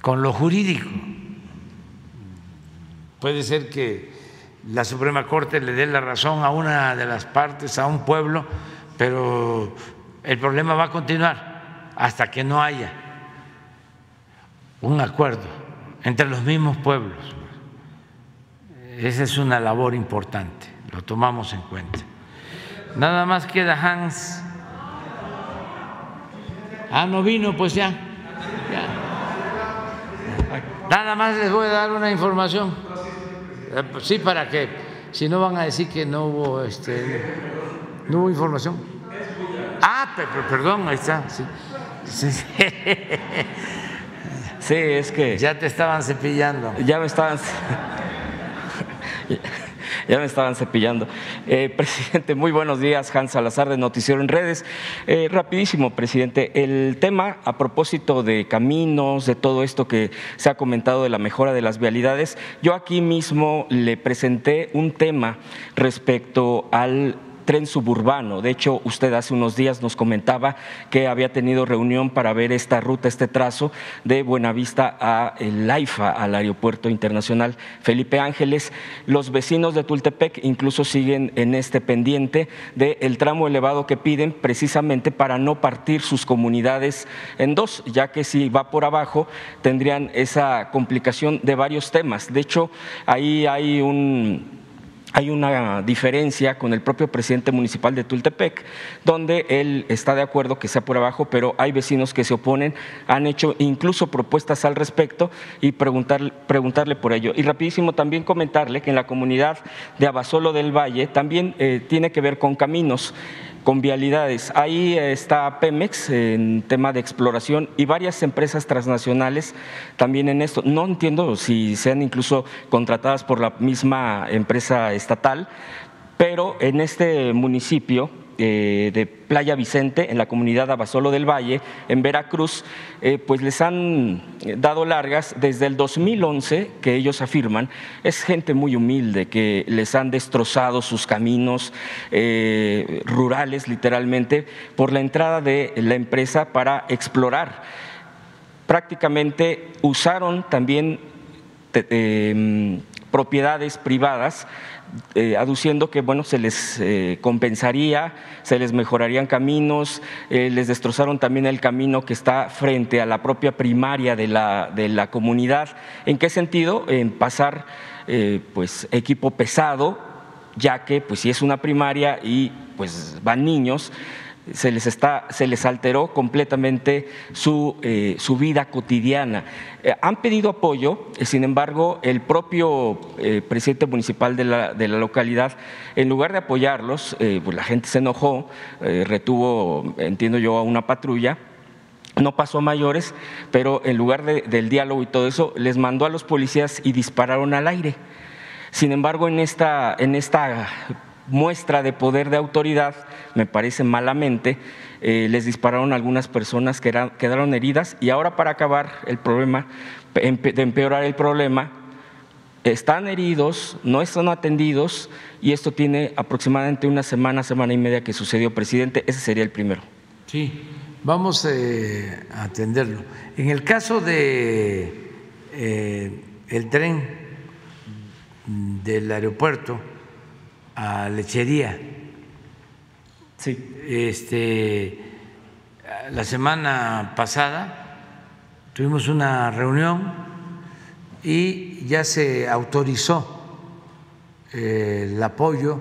con lo jurídico. Puede ser que la Suprema Corte le dé la razón a una de las partes, a un pueblo, pero el problema va a continuar hasta que no haya un acuerdo entre los mismos pueblos. Esa es una labor importante, lo tomamos en cuenta. Nada más queda Hans. Ah, no vino, pues ya. Nada más les voy a dar una información. Eh, sí, para que, si no van a decir que no hubo, este, no hubo información. Ah, perdón, ahí está. Sí. Sí. Sí, es que. Ya te estaban cepillando. Ya me estaban. ya me estaban cepillando. Eh, presidente, muy buenos días. Hans Salazar de Noticiero en Redes. Eh, rapidísimo, presidente. El tema a propósito de caminos, de todo esto que se ha comentado de la mejora de las vialidades, yo aquí mismo le presenté un tema respecto al tren suburbano. De hecho, usted hace unos días nos comentaba que había tenido reunión para ver esta ruta, este trazo de Buenavista a el AIFA, al Aeropuerto Internacional Felipe Ángeles. Los vecinos de Tultepec incluso siguen en este pendiente del tramo elevado que piden precisamente para no partir sus comunidades en dos, ya que si va por abajo tendrían esa complicación de varios temas. De hecho, ahí hay un hay una diferencia con el propio presidente municipal de Tultepec, donde él está de acuerdo que sea por abajo, pero hay vecinos que se oponen, han hecho incluso propuestas al respecto y preguntarle por ello. Y rapidísimo también comentarle que en la comunidad de Abasolo del Valle también eh, tiene que ver con caminos con vialidades. Ahí está Pemex en tema de exploración y varias empresas transnacionales también en esto. No entiendo si sean incluso contratadas por la misma empresa estatal, pero en este municipio eh, de Playa Vicente, en la comunidad Abasolo del Valle, en Veracruz, eh, pues les han dado largas desde el 2011, que ellos afirman, es gente muy humilde, que les han destrozado sus caminos eh, rurales, literalmente, por la entrada de la empresa para explorar. Prácticamente usaron también propiedades privadas eh, aduciendo que bueno, se les eh, compensaría, se les mejorarían caminos, eh, les destrozaron también el camino que está frente a la propia primaria de la, de la comunidad. ¿En qué sentido? En pasar pues, equipo pesado, ya que pues, si es una primaria y pues, van niños, se les, está, se les alteró completamente su, eh, su vida cotidiana. Eh, han pedido apoyo, eh, sin embargo, el propio presidente municipal de la, de la, localidad, en lugar de apoyarlos, pues la gente se enojó, retuvo, entiendo yo, a una patrulla. No pasó a mayores, pero en lugar de, del diálogo y todo eso, les mandó a los policías y dispararon al aire. Sin embargo, en esta, en esta muestra de poder de autoridad, me parece malamente, eh, les dispararon algunas personas que quedaron heridas y ahora para acabar el problema, de empeorar el problema, están heridos, no están atendidos y esto tiene aproximadamente una semana, semana y media que sucedió, presidente. Ese sería el primero. Sí, vamos eh, a atenderlo. En el caso de eh, el tren del aeropuerto, a lechería. Sí. Este, la semana pasada tuvimos una reunión y ya se autorizó eh, el apoyo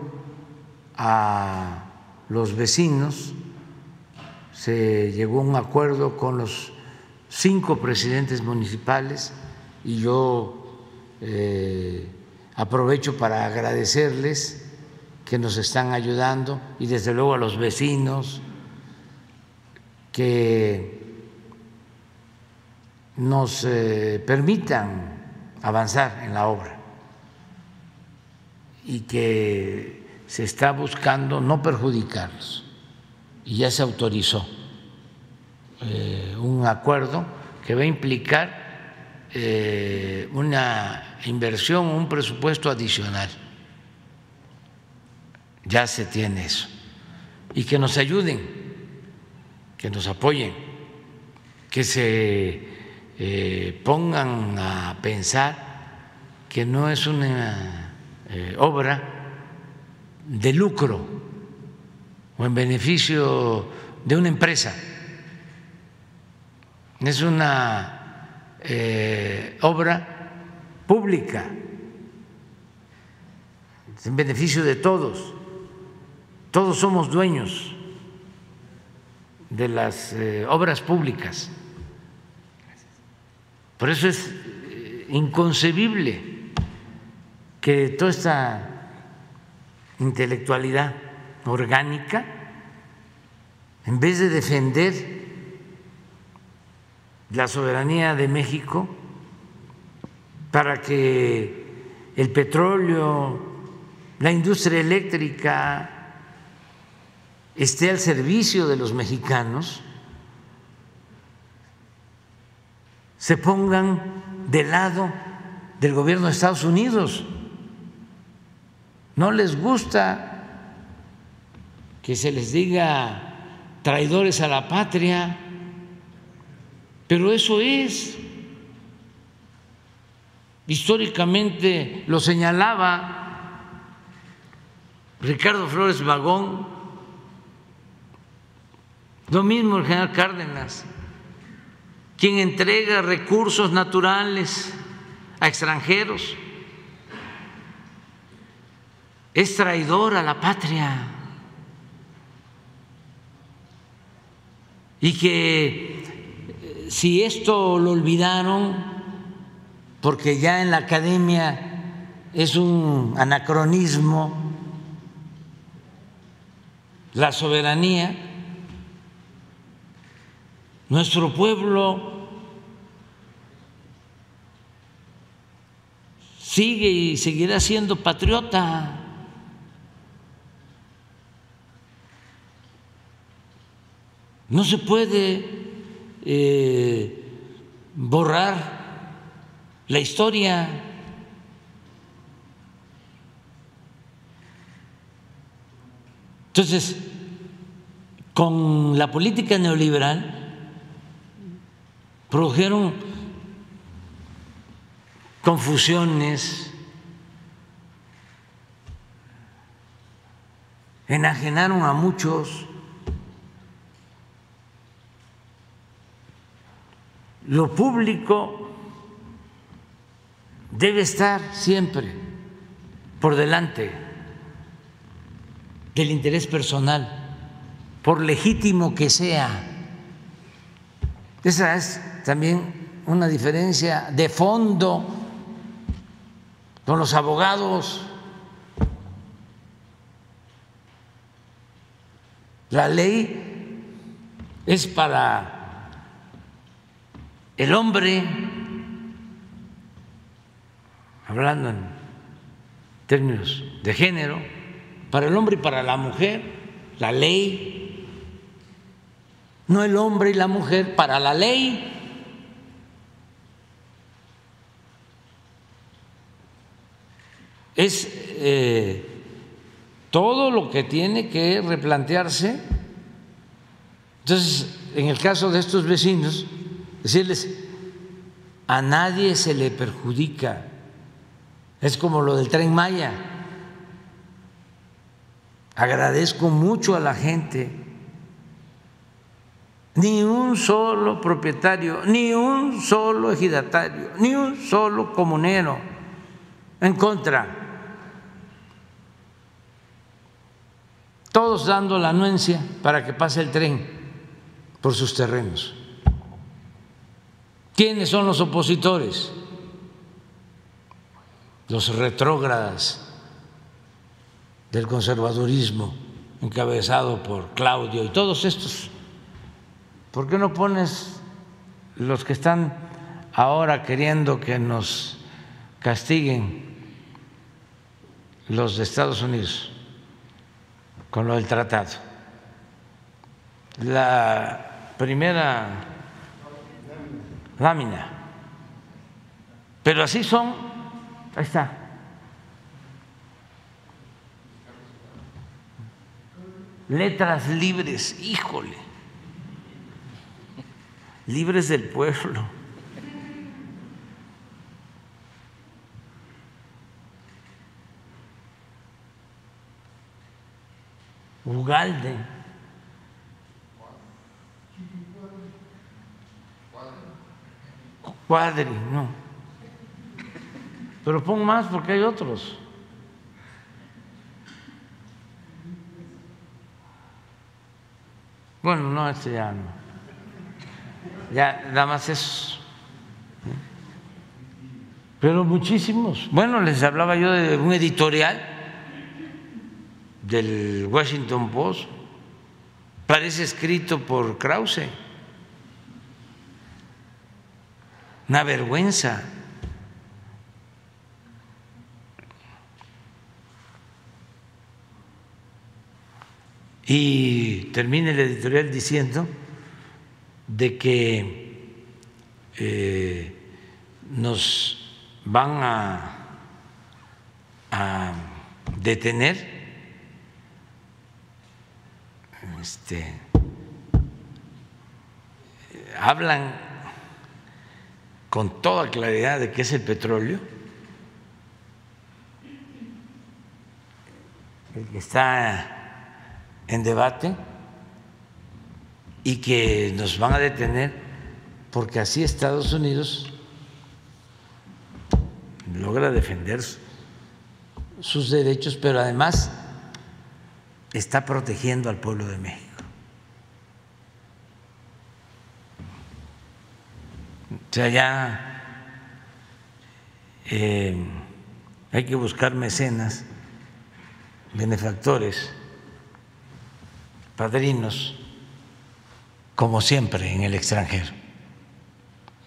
a los vecinos, se llegó a un acuerdo con los cinco presidentes municipales y yo eh, aprovecho para agradecerles que nos están ayudando y desde luego a los vecinos que nos eh, permitan avanzar en la obra. Y que se está buscando no perjudicarlos. Y ya se autorizó eh, un acuerdo que va a implicar eh, una inversión, un presupuesto adicional ya se tiene eso. Y que nos ayuden, que nos apoyen, que se eh, pongan a pensar que no es una eh, obra de lucro o en beneficio de una empresa, es una eh, obra pública, en beneficio de todos. Todos somos dueños de las eh, obras públicas. Por eso es eh, inconcebible que toda esta intelectualidad orgánica, en vez de defender la soberanía de México para que el petróleo, la industria eléctrica, esté al servicio de los mexicanos, se pongan del lado del gobierno de Estados Unidos. No les gusta que se les diga traidores a la patria, pero eso es. Históricamente lo señalaba Ricardo Flores Magón lo mismo el general Cárdenas, quien entrega recursos naturales a extranjeros, es traidor a la patria. Y que eh, si esto lo olvidaron, porque ya en la academia es un anacronismo, la soberanía, nuestro pueblo sigue y seguirá siendo patriota. No se puede eh, borrar la historia. Entonces, con la política neoliberal, produjeron confusiones, enajenaron a muchos. Lo público debe estar siempre por delante del interés personal. por legítimo que sea. Esa es también una diferencia de fondo con los abogados. La ley es para el hombre, hablando en términos de género, para el hombre y para la mujer, la ley, no el hombre y la mujer, para la ley. Es eh, todo lo que tiene que replantearse. Entonces, en el caso de estos vecinos, decirles, a nadie se le perjudica. Es como lo del tren Maya. Agradezco mucho a la gente. Ni un solo propietario, ni un solo ejidatario, ni un solo comunero en contra todos dando la anuencia para que pase el tren por sus terrenos. ¿Quiénes son los opositores? Los retrógradas del conservadurismo encabezado por Claudio y todos estos. ¿Por qué no pones los que están ahora queriendo que nos castiguen los de Estados Unidos? Con lo del tratado. La primera lámina. Pero así son, ahí está. Letras libres, híjole. Libres del pueblo. Ugalde. Cuadri, no. Pero pon más porque hay otros. Bueno, no, este ya no. Ya, nada más eso. Pero muchísimos. Bueno, les hablaba yo de un editorial del Washington Post parece escrito por Krause. Una vergüenza. Y termina el editorial diciendo de que eh, nos van a, a detener este, hablan con toda claridad de qué es el petróleo, el que está en debate y que nos van a detener porque así Estados Unidos logra defender sus derechos, pero además está protegiendo al pueblo de México. O sea, ya eh, hay que buscar mecenas, benefactores, padrinos, como siempre en el extranjero,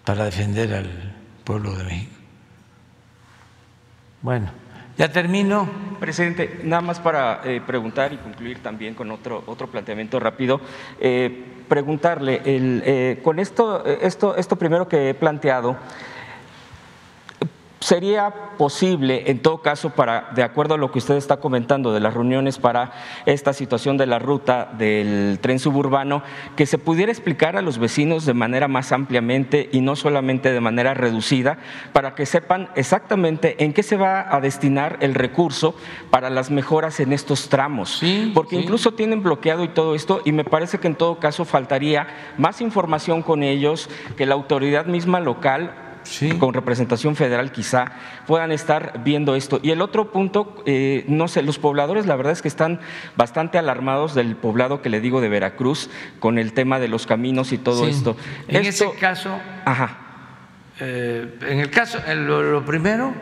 para defender al pueblo de México. Bueno. Ya termino. Presidente, nada más para eh, preguntar y concluir también con otro, otro planteamiento rápido. Eh, preguntarle, el, eh, con esto, esto, esto primero que he planteado, ¿Sería posible, en todo caso, para, de acuerdo a lo que usted está comentando de las reuniones para esta situación de la ruta del tren suburbano, que se pudiera explicar a los vecinos de manera más ampliamente y no solamente de manera reducida, para que sepan exactamente en qué se va a destinar el recurso para las mejoras en estos tramos? Porque incluso tienen bloqueado y todo esto, y me parece que en todo caso faltaría más información con ellos, que la autoridad misma local con representación federal quizá puedan estar viendo esto. Y el otro punto, eh, no sé, los pobladores la verdad es que están bastante alarmados del poblado que le digo de Veracruz con el tema de los caminos y todo esto. En ese caso, Ajá. Eh, en el caso, lo, primero,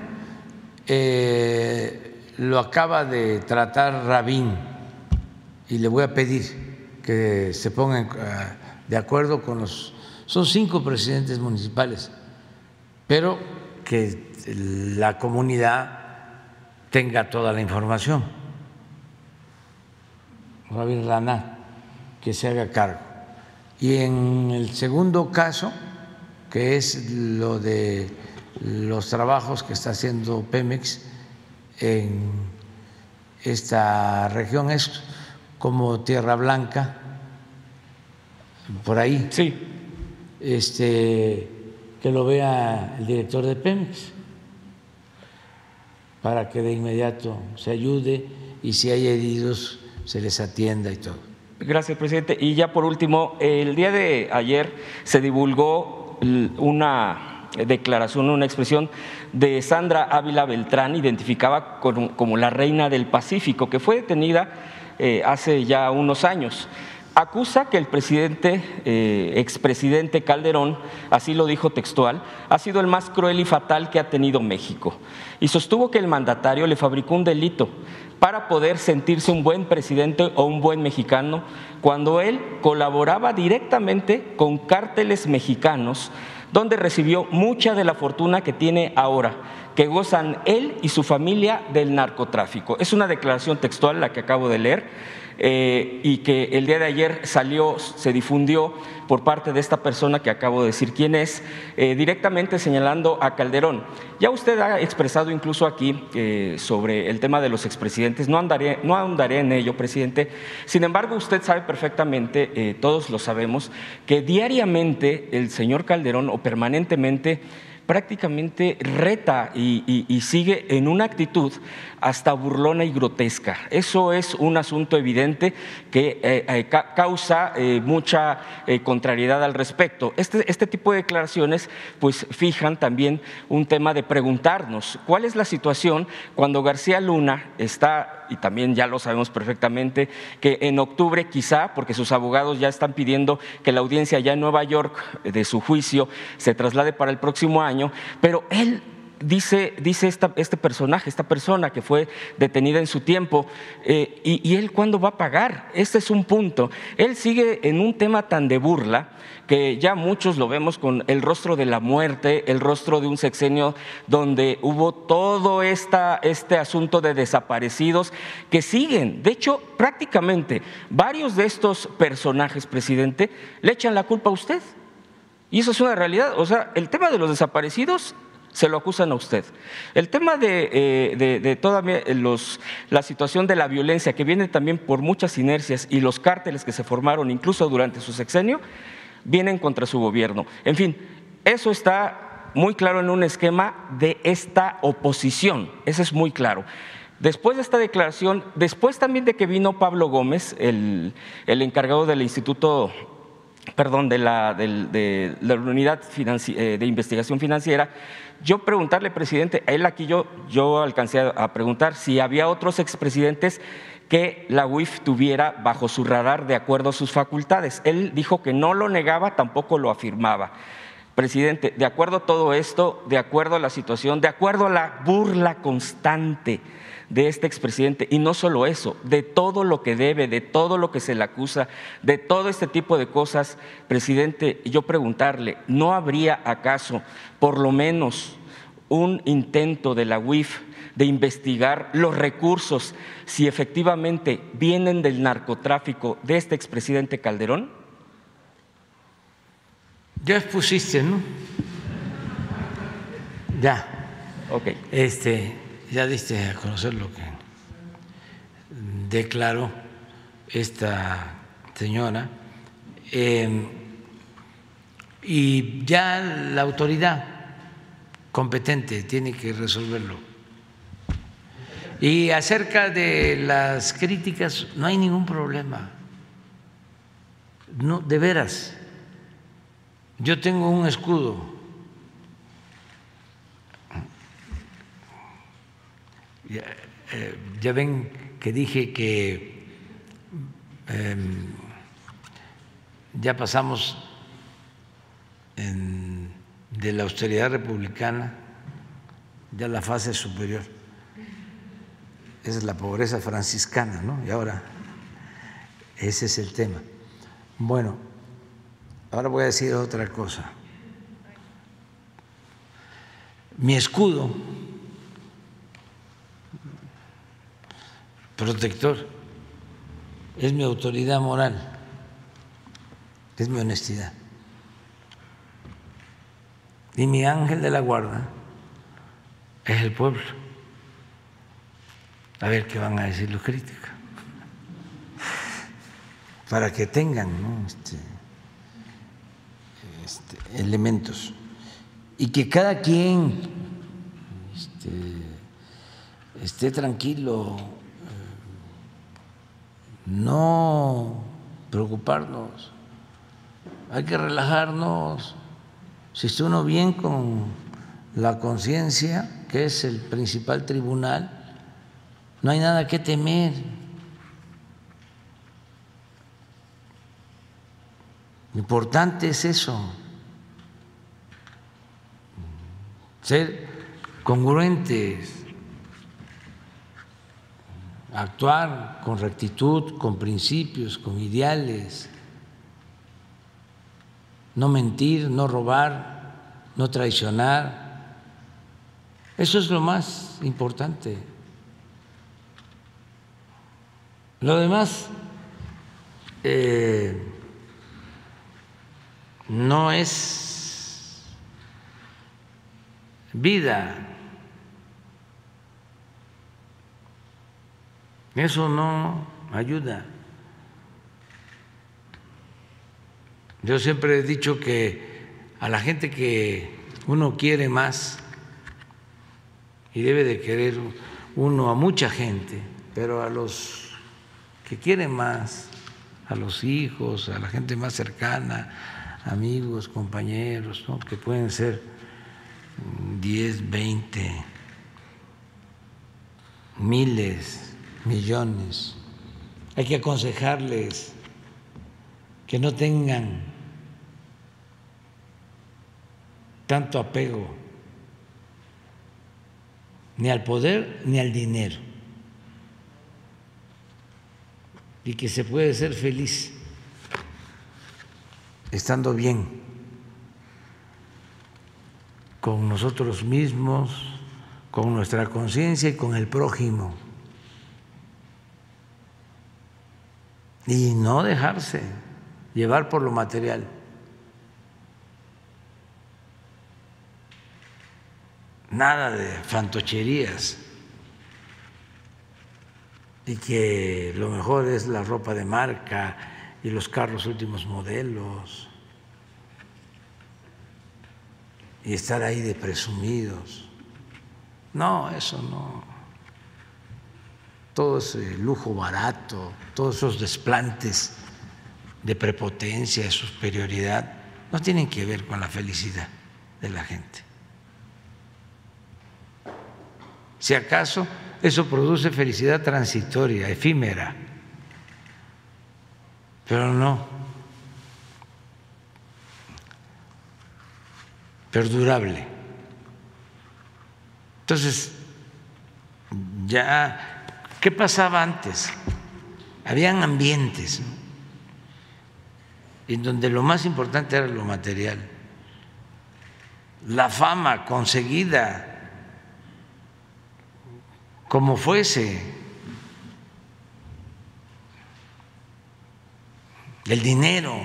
eh, lo acaba de tratar Rabín y le voy a pedir que se pongan de acuerdo con los... Son cinco presidentes municipales pero que la comunidad tenga toda la información. Rabin Rana, que se haga cargo. Y en el segundo caso, que es lo de los trabajos que está haciendo Pemex en esta región, es como Tierra Blanca, por ahí. Sí. Este, que lo vea el director de Pemex para que de inmediato se ayude y si hay heridos se les atienda y todo. Gracias, presidente. Y ya por último, el día de ayer se divulgó una declaración, una expresión de Sandra Ávila Beltrán, identificada como la reina del Pacífico, que fue detenida eh, hace ya unos años acusa que el presidente, eh, expresidente Calderón, así lo dijo textual, ha sido el más cruel y fatal que ha tenido México. Y sostuvo que el mandatario le fabricó un delito para poder sentirse un buen presidente o un buen mexicano cuando él colaboraba directamente con cárteles mexicanos donde recibió mucha de la fortuna que tiene ahora, que gozan él y su familia del narcotráfico. Es una declaración textual la que acabo de leer eh, y que el día de ayer salió, se difundió por parte de esta persona que acabo de decir quién es, eh, directamente señalando a Calderón. Ya usted ha expresado incluso aquí eh, sobre el tema de los expresidentes, no andaré, no andaré en ello, presidente. Sin embargo, usted sabe perfectamente, todos lo sabemos, que diariamente el señor Calderón o permanentemente prácticamente reta y, sigue en una actitud hasta burlona y grotesca. Eso es un asunto evidente que eh, eh, causa eh, mucha contrariedad al respecto. Este, este, tipo de declaraciones pues fijan también un tema de preguntarnos cuál es la situación cuando García Luna está, y también ya lo sabemos perfectamente, que en octubre quizá, porque sus abogados ya están pidiendo que la audiencia ya en Nueva York de su juicio se traslade para el próximo año, pero él dice, dice este personaje, esta persona que fue detenida en su tiempo, eh, y, él cuándo va a pagar? Este es un punto. Él sigue en un tema tan de burla que ya muchos lo vemos con el rostro de la muerte, el rostro de un sexenio donde hubo todo esta, este asunto de desaparecidos que siguen. De hecho, prácticamente varios de estos personajes, presidente, le echan la culpa a usted. Y eso es una realidad. O sea, el tema de los desaparecidos se lo acusan a usted. El tema de, eh, toda la situación de la violencia, que viene también por muchas inercias y los cárteles que se formaron incluso durante su sexenio, vienen contra su gobierno. En fin, eso está muy claro en un esquema de esta oposición, eso es muy claro. Después de esta declaración, después también de que vino Pablo Gómez, el, el encargado del Instituto perdón, de la, de, la unidad eh, de investigación financiera, yo preguntarle, presidente, él aquí yo, yo alcancé a preguntar si había otros expresidentes que la UIF tuviera bajo su radar de acuerdo a sus facultades. Él dijo que no lo negaba, tampoco lo afirmaba. Presidente, de acuerdo a todo esto, de acuerdo a la situación, de acuerdo a la burla constante de este expresidente, y no solo eso, de todo lo que debe, de todo lo que se le acusa, de todo este tipo de cosas, presidente, yo preguntarle, ¿no habría acaso por lo menos un intento de la UIF de investigar los recursos si efectivamente vienen del narcotráfico de este expresidente Calderón? Ya expusiste, ¿no? Ya. Ok. Este, ya diste a conocer lo que declaró esta señora eh, y ya la autoridad competente tiene que resolverlo. Y acerca de las críticas no hay ningún problema. No, de veras. Yo tengo un escudo ya, eh, ya ven que dije que em, ya pasamos de la austeridad republicana ya la fase superior. Esa es la pobreza franciscana, ¿no? Y ahora ese es el tema. Bueno, ahora voy a decir otra cosa. Mi escudo protector es mi autoridad moral, es mi honestidad. Y mi ángel de la guarda es el pueblo. A ver qué van a decir los críticos. Para que tengan este, este, elementos. Y que cada quien este, esté tranquilo, no preocuparnos, hay que relajarnos. Si está uno bien con la conciencia, que es el principal tribunal, no hay nada que temer. Importante es eso, ser congruentes, actuar con rectitud, con principios, con ideales, no mentir, no robar, no traicionar. Eso es lo más importante. Lo demás eh, no es vida. Eso no ayuda. Yo siempre he dicho que a la gente que uno quiere más, y debe de querer uno a mucha gente, pero a los que quieren más, a los hijos, a la gente más cercana, amigos, compañeros, que pueden ser 10, 20, miles, millones. Hay que aconsejarles que no tengan tanto apego ni al poder ni al dinero y que se puede ser feliz estando bien con nosotros mismos, con nuestra conciencia y con el prójimo. Y no dejarse llevar por lo material. Nada de fantocherías. Y que lo mejor es la ropa de marca y los carros últimos modelos. Y estar ahí de presumidos. No, eso no. Todo ese lujo barato, todos esos desplantes de prepotencia, de superioridad, no tienen que ver con la felicidad de la gente. Si acaso eso produce felicidad transitoria, efímera, pero no perdurable. Entonces, ya, ¿qué pasaba antes? Habían ambientes en donde lo más importante era lo material, la fama conseguida como fuese, el dinero.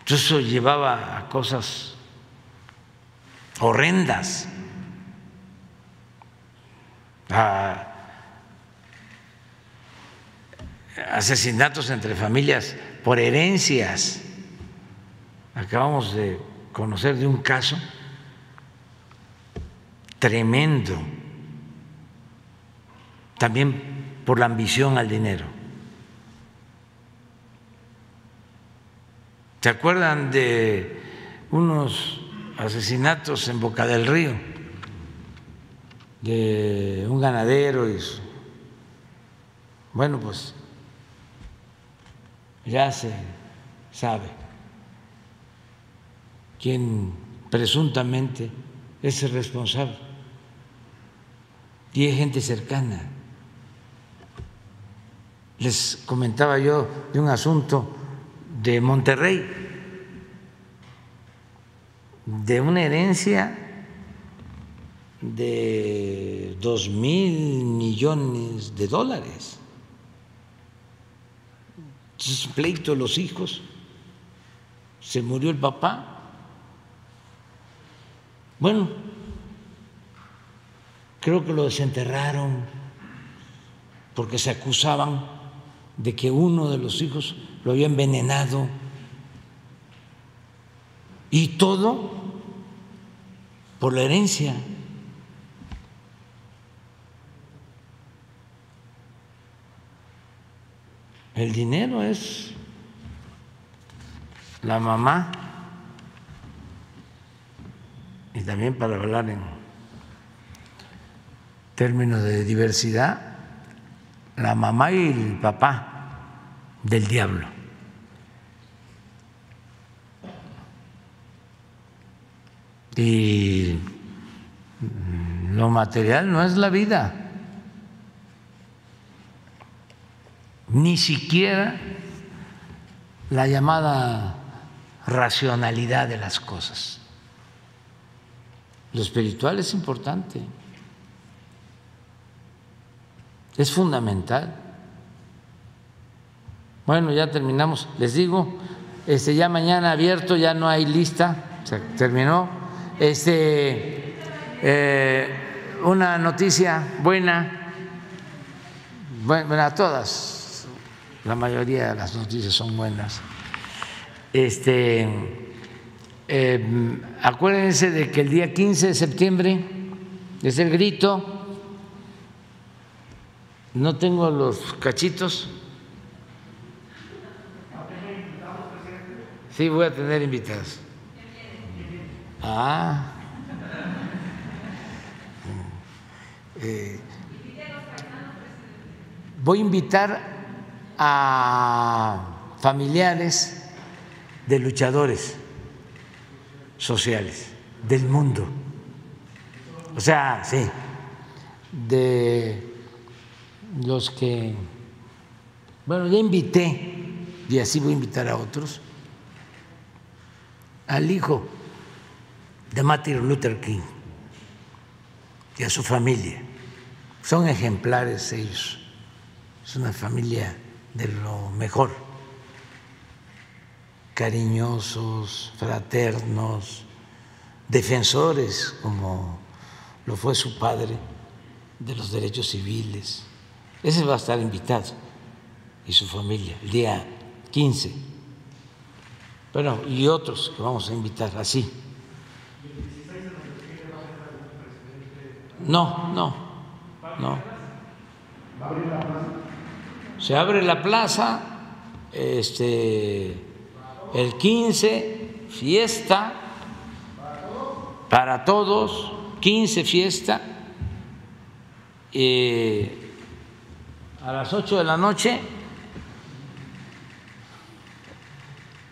Entonces eso llevaba a cosas horrendas, a asesinatos entre familias por herencias. Acabamos de conocer de un caso tremendo, también por la ambición al dinero. ¿Se acuerdan de unos asesinatos en Boca del Río? De un ganadero y bueno, pues ya se sabe quién presuntamente es el responsable y es gente cercana. Les comentaba yo de un asunto de Monterrey, de una herencia de dos mil millones de dólares. Entonces, pleito de los hijos, se murió el papá. Bueno, creo que lo desenterraron porque se acusaban de que uno de los hijos lo había envenenado y todo por la herencia. El dinero es la mamá y también para hablar en términos de diversidad, la mamá y el papá del diablo. Y lo material no es la vida. Ni siquiera la llamada racionalidad de las cosas. Lo espiritual es importante, es fundamental. Bueno, ya terminamos. Les digo, este, ya mañana abierto, ya no hay lista, se terminó. Este, eh, una noticia buena, bueno, a todas la mayoría de las noticias son buenas. Este, em, acuérdense de que el día 15 de septiembre es el grito. No tengo los cachitos. Sí, voy a tener invitados. Ah. Eh, voy a invitar a familiares de luchadores sociales del mundo. O sea, sí, de los que, bueno, ya invité, y así voy a invitar a otros, al hijo de Martin Luther King y a su familia. Son ejemplares ellos. Es una familia de lo mejor, cariñosos, fraternos, defensores, como lo fue su padre, de los derechos civiles. Ese va a estar invitado y su familia el día 15. Bueno, y otros que vamos a invitar así. No, no, no se abre la plaza, este, el 15, fiesta para todos, 15 fiesta, eh, a las 8 de la noche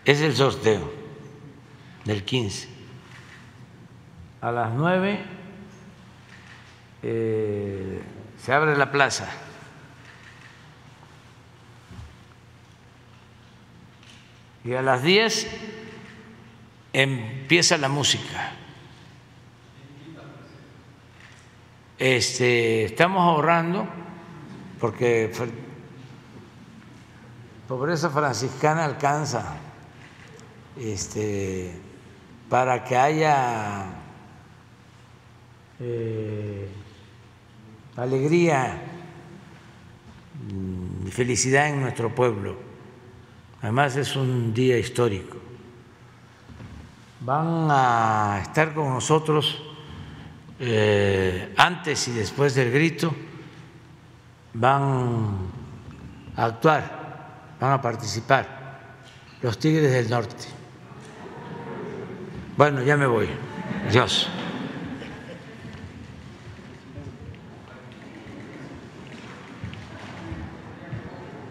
es el sorteo del 15. A las 9 eh, se abre la plaza. Y a las 10 empieza la música. Este, estamos ahorrando porque pobreza franciscana alcanza este, para que haya eh, alegría y felicidad en nuestro pueblo. Además es un día histórico. Van a estar con nosotros eh, antes y después del grito, van a actuar, van a participar los Tigres del Norte. Bueno, ya me voy. Dios.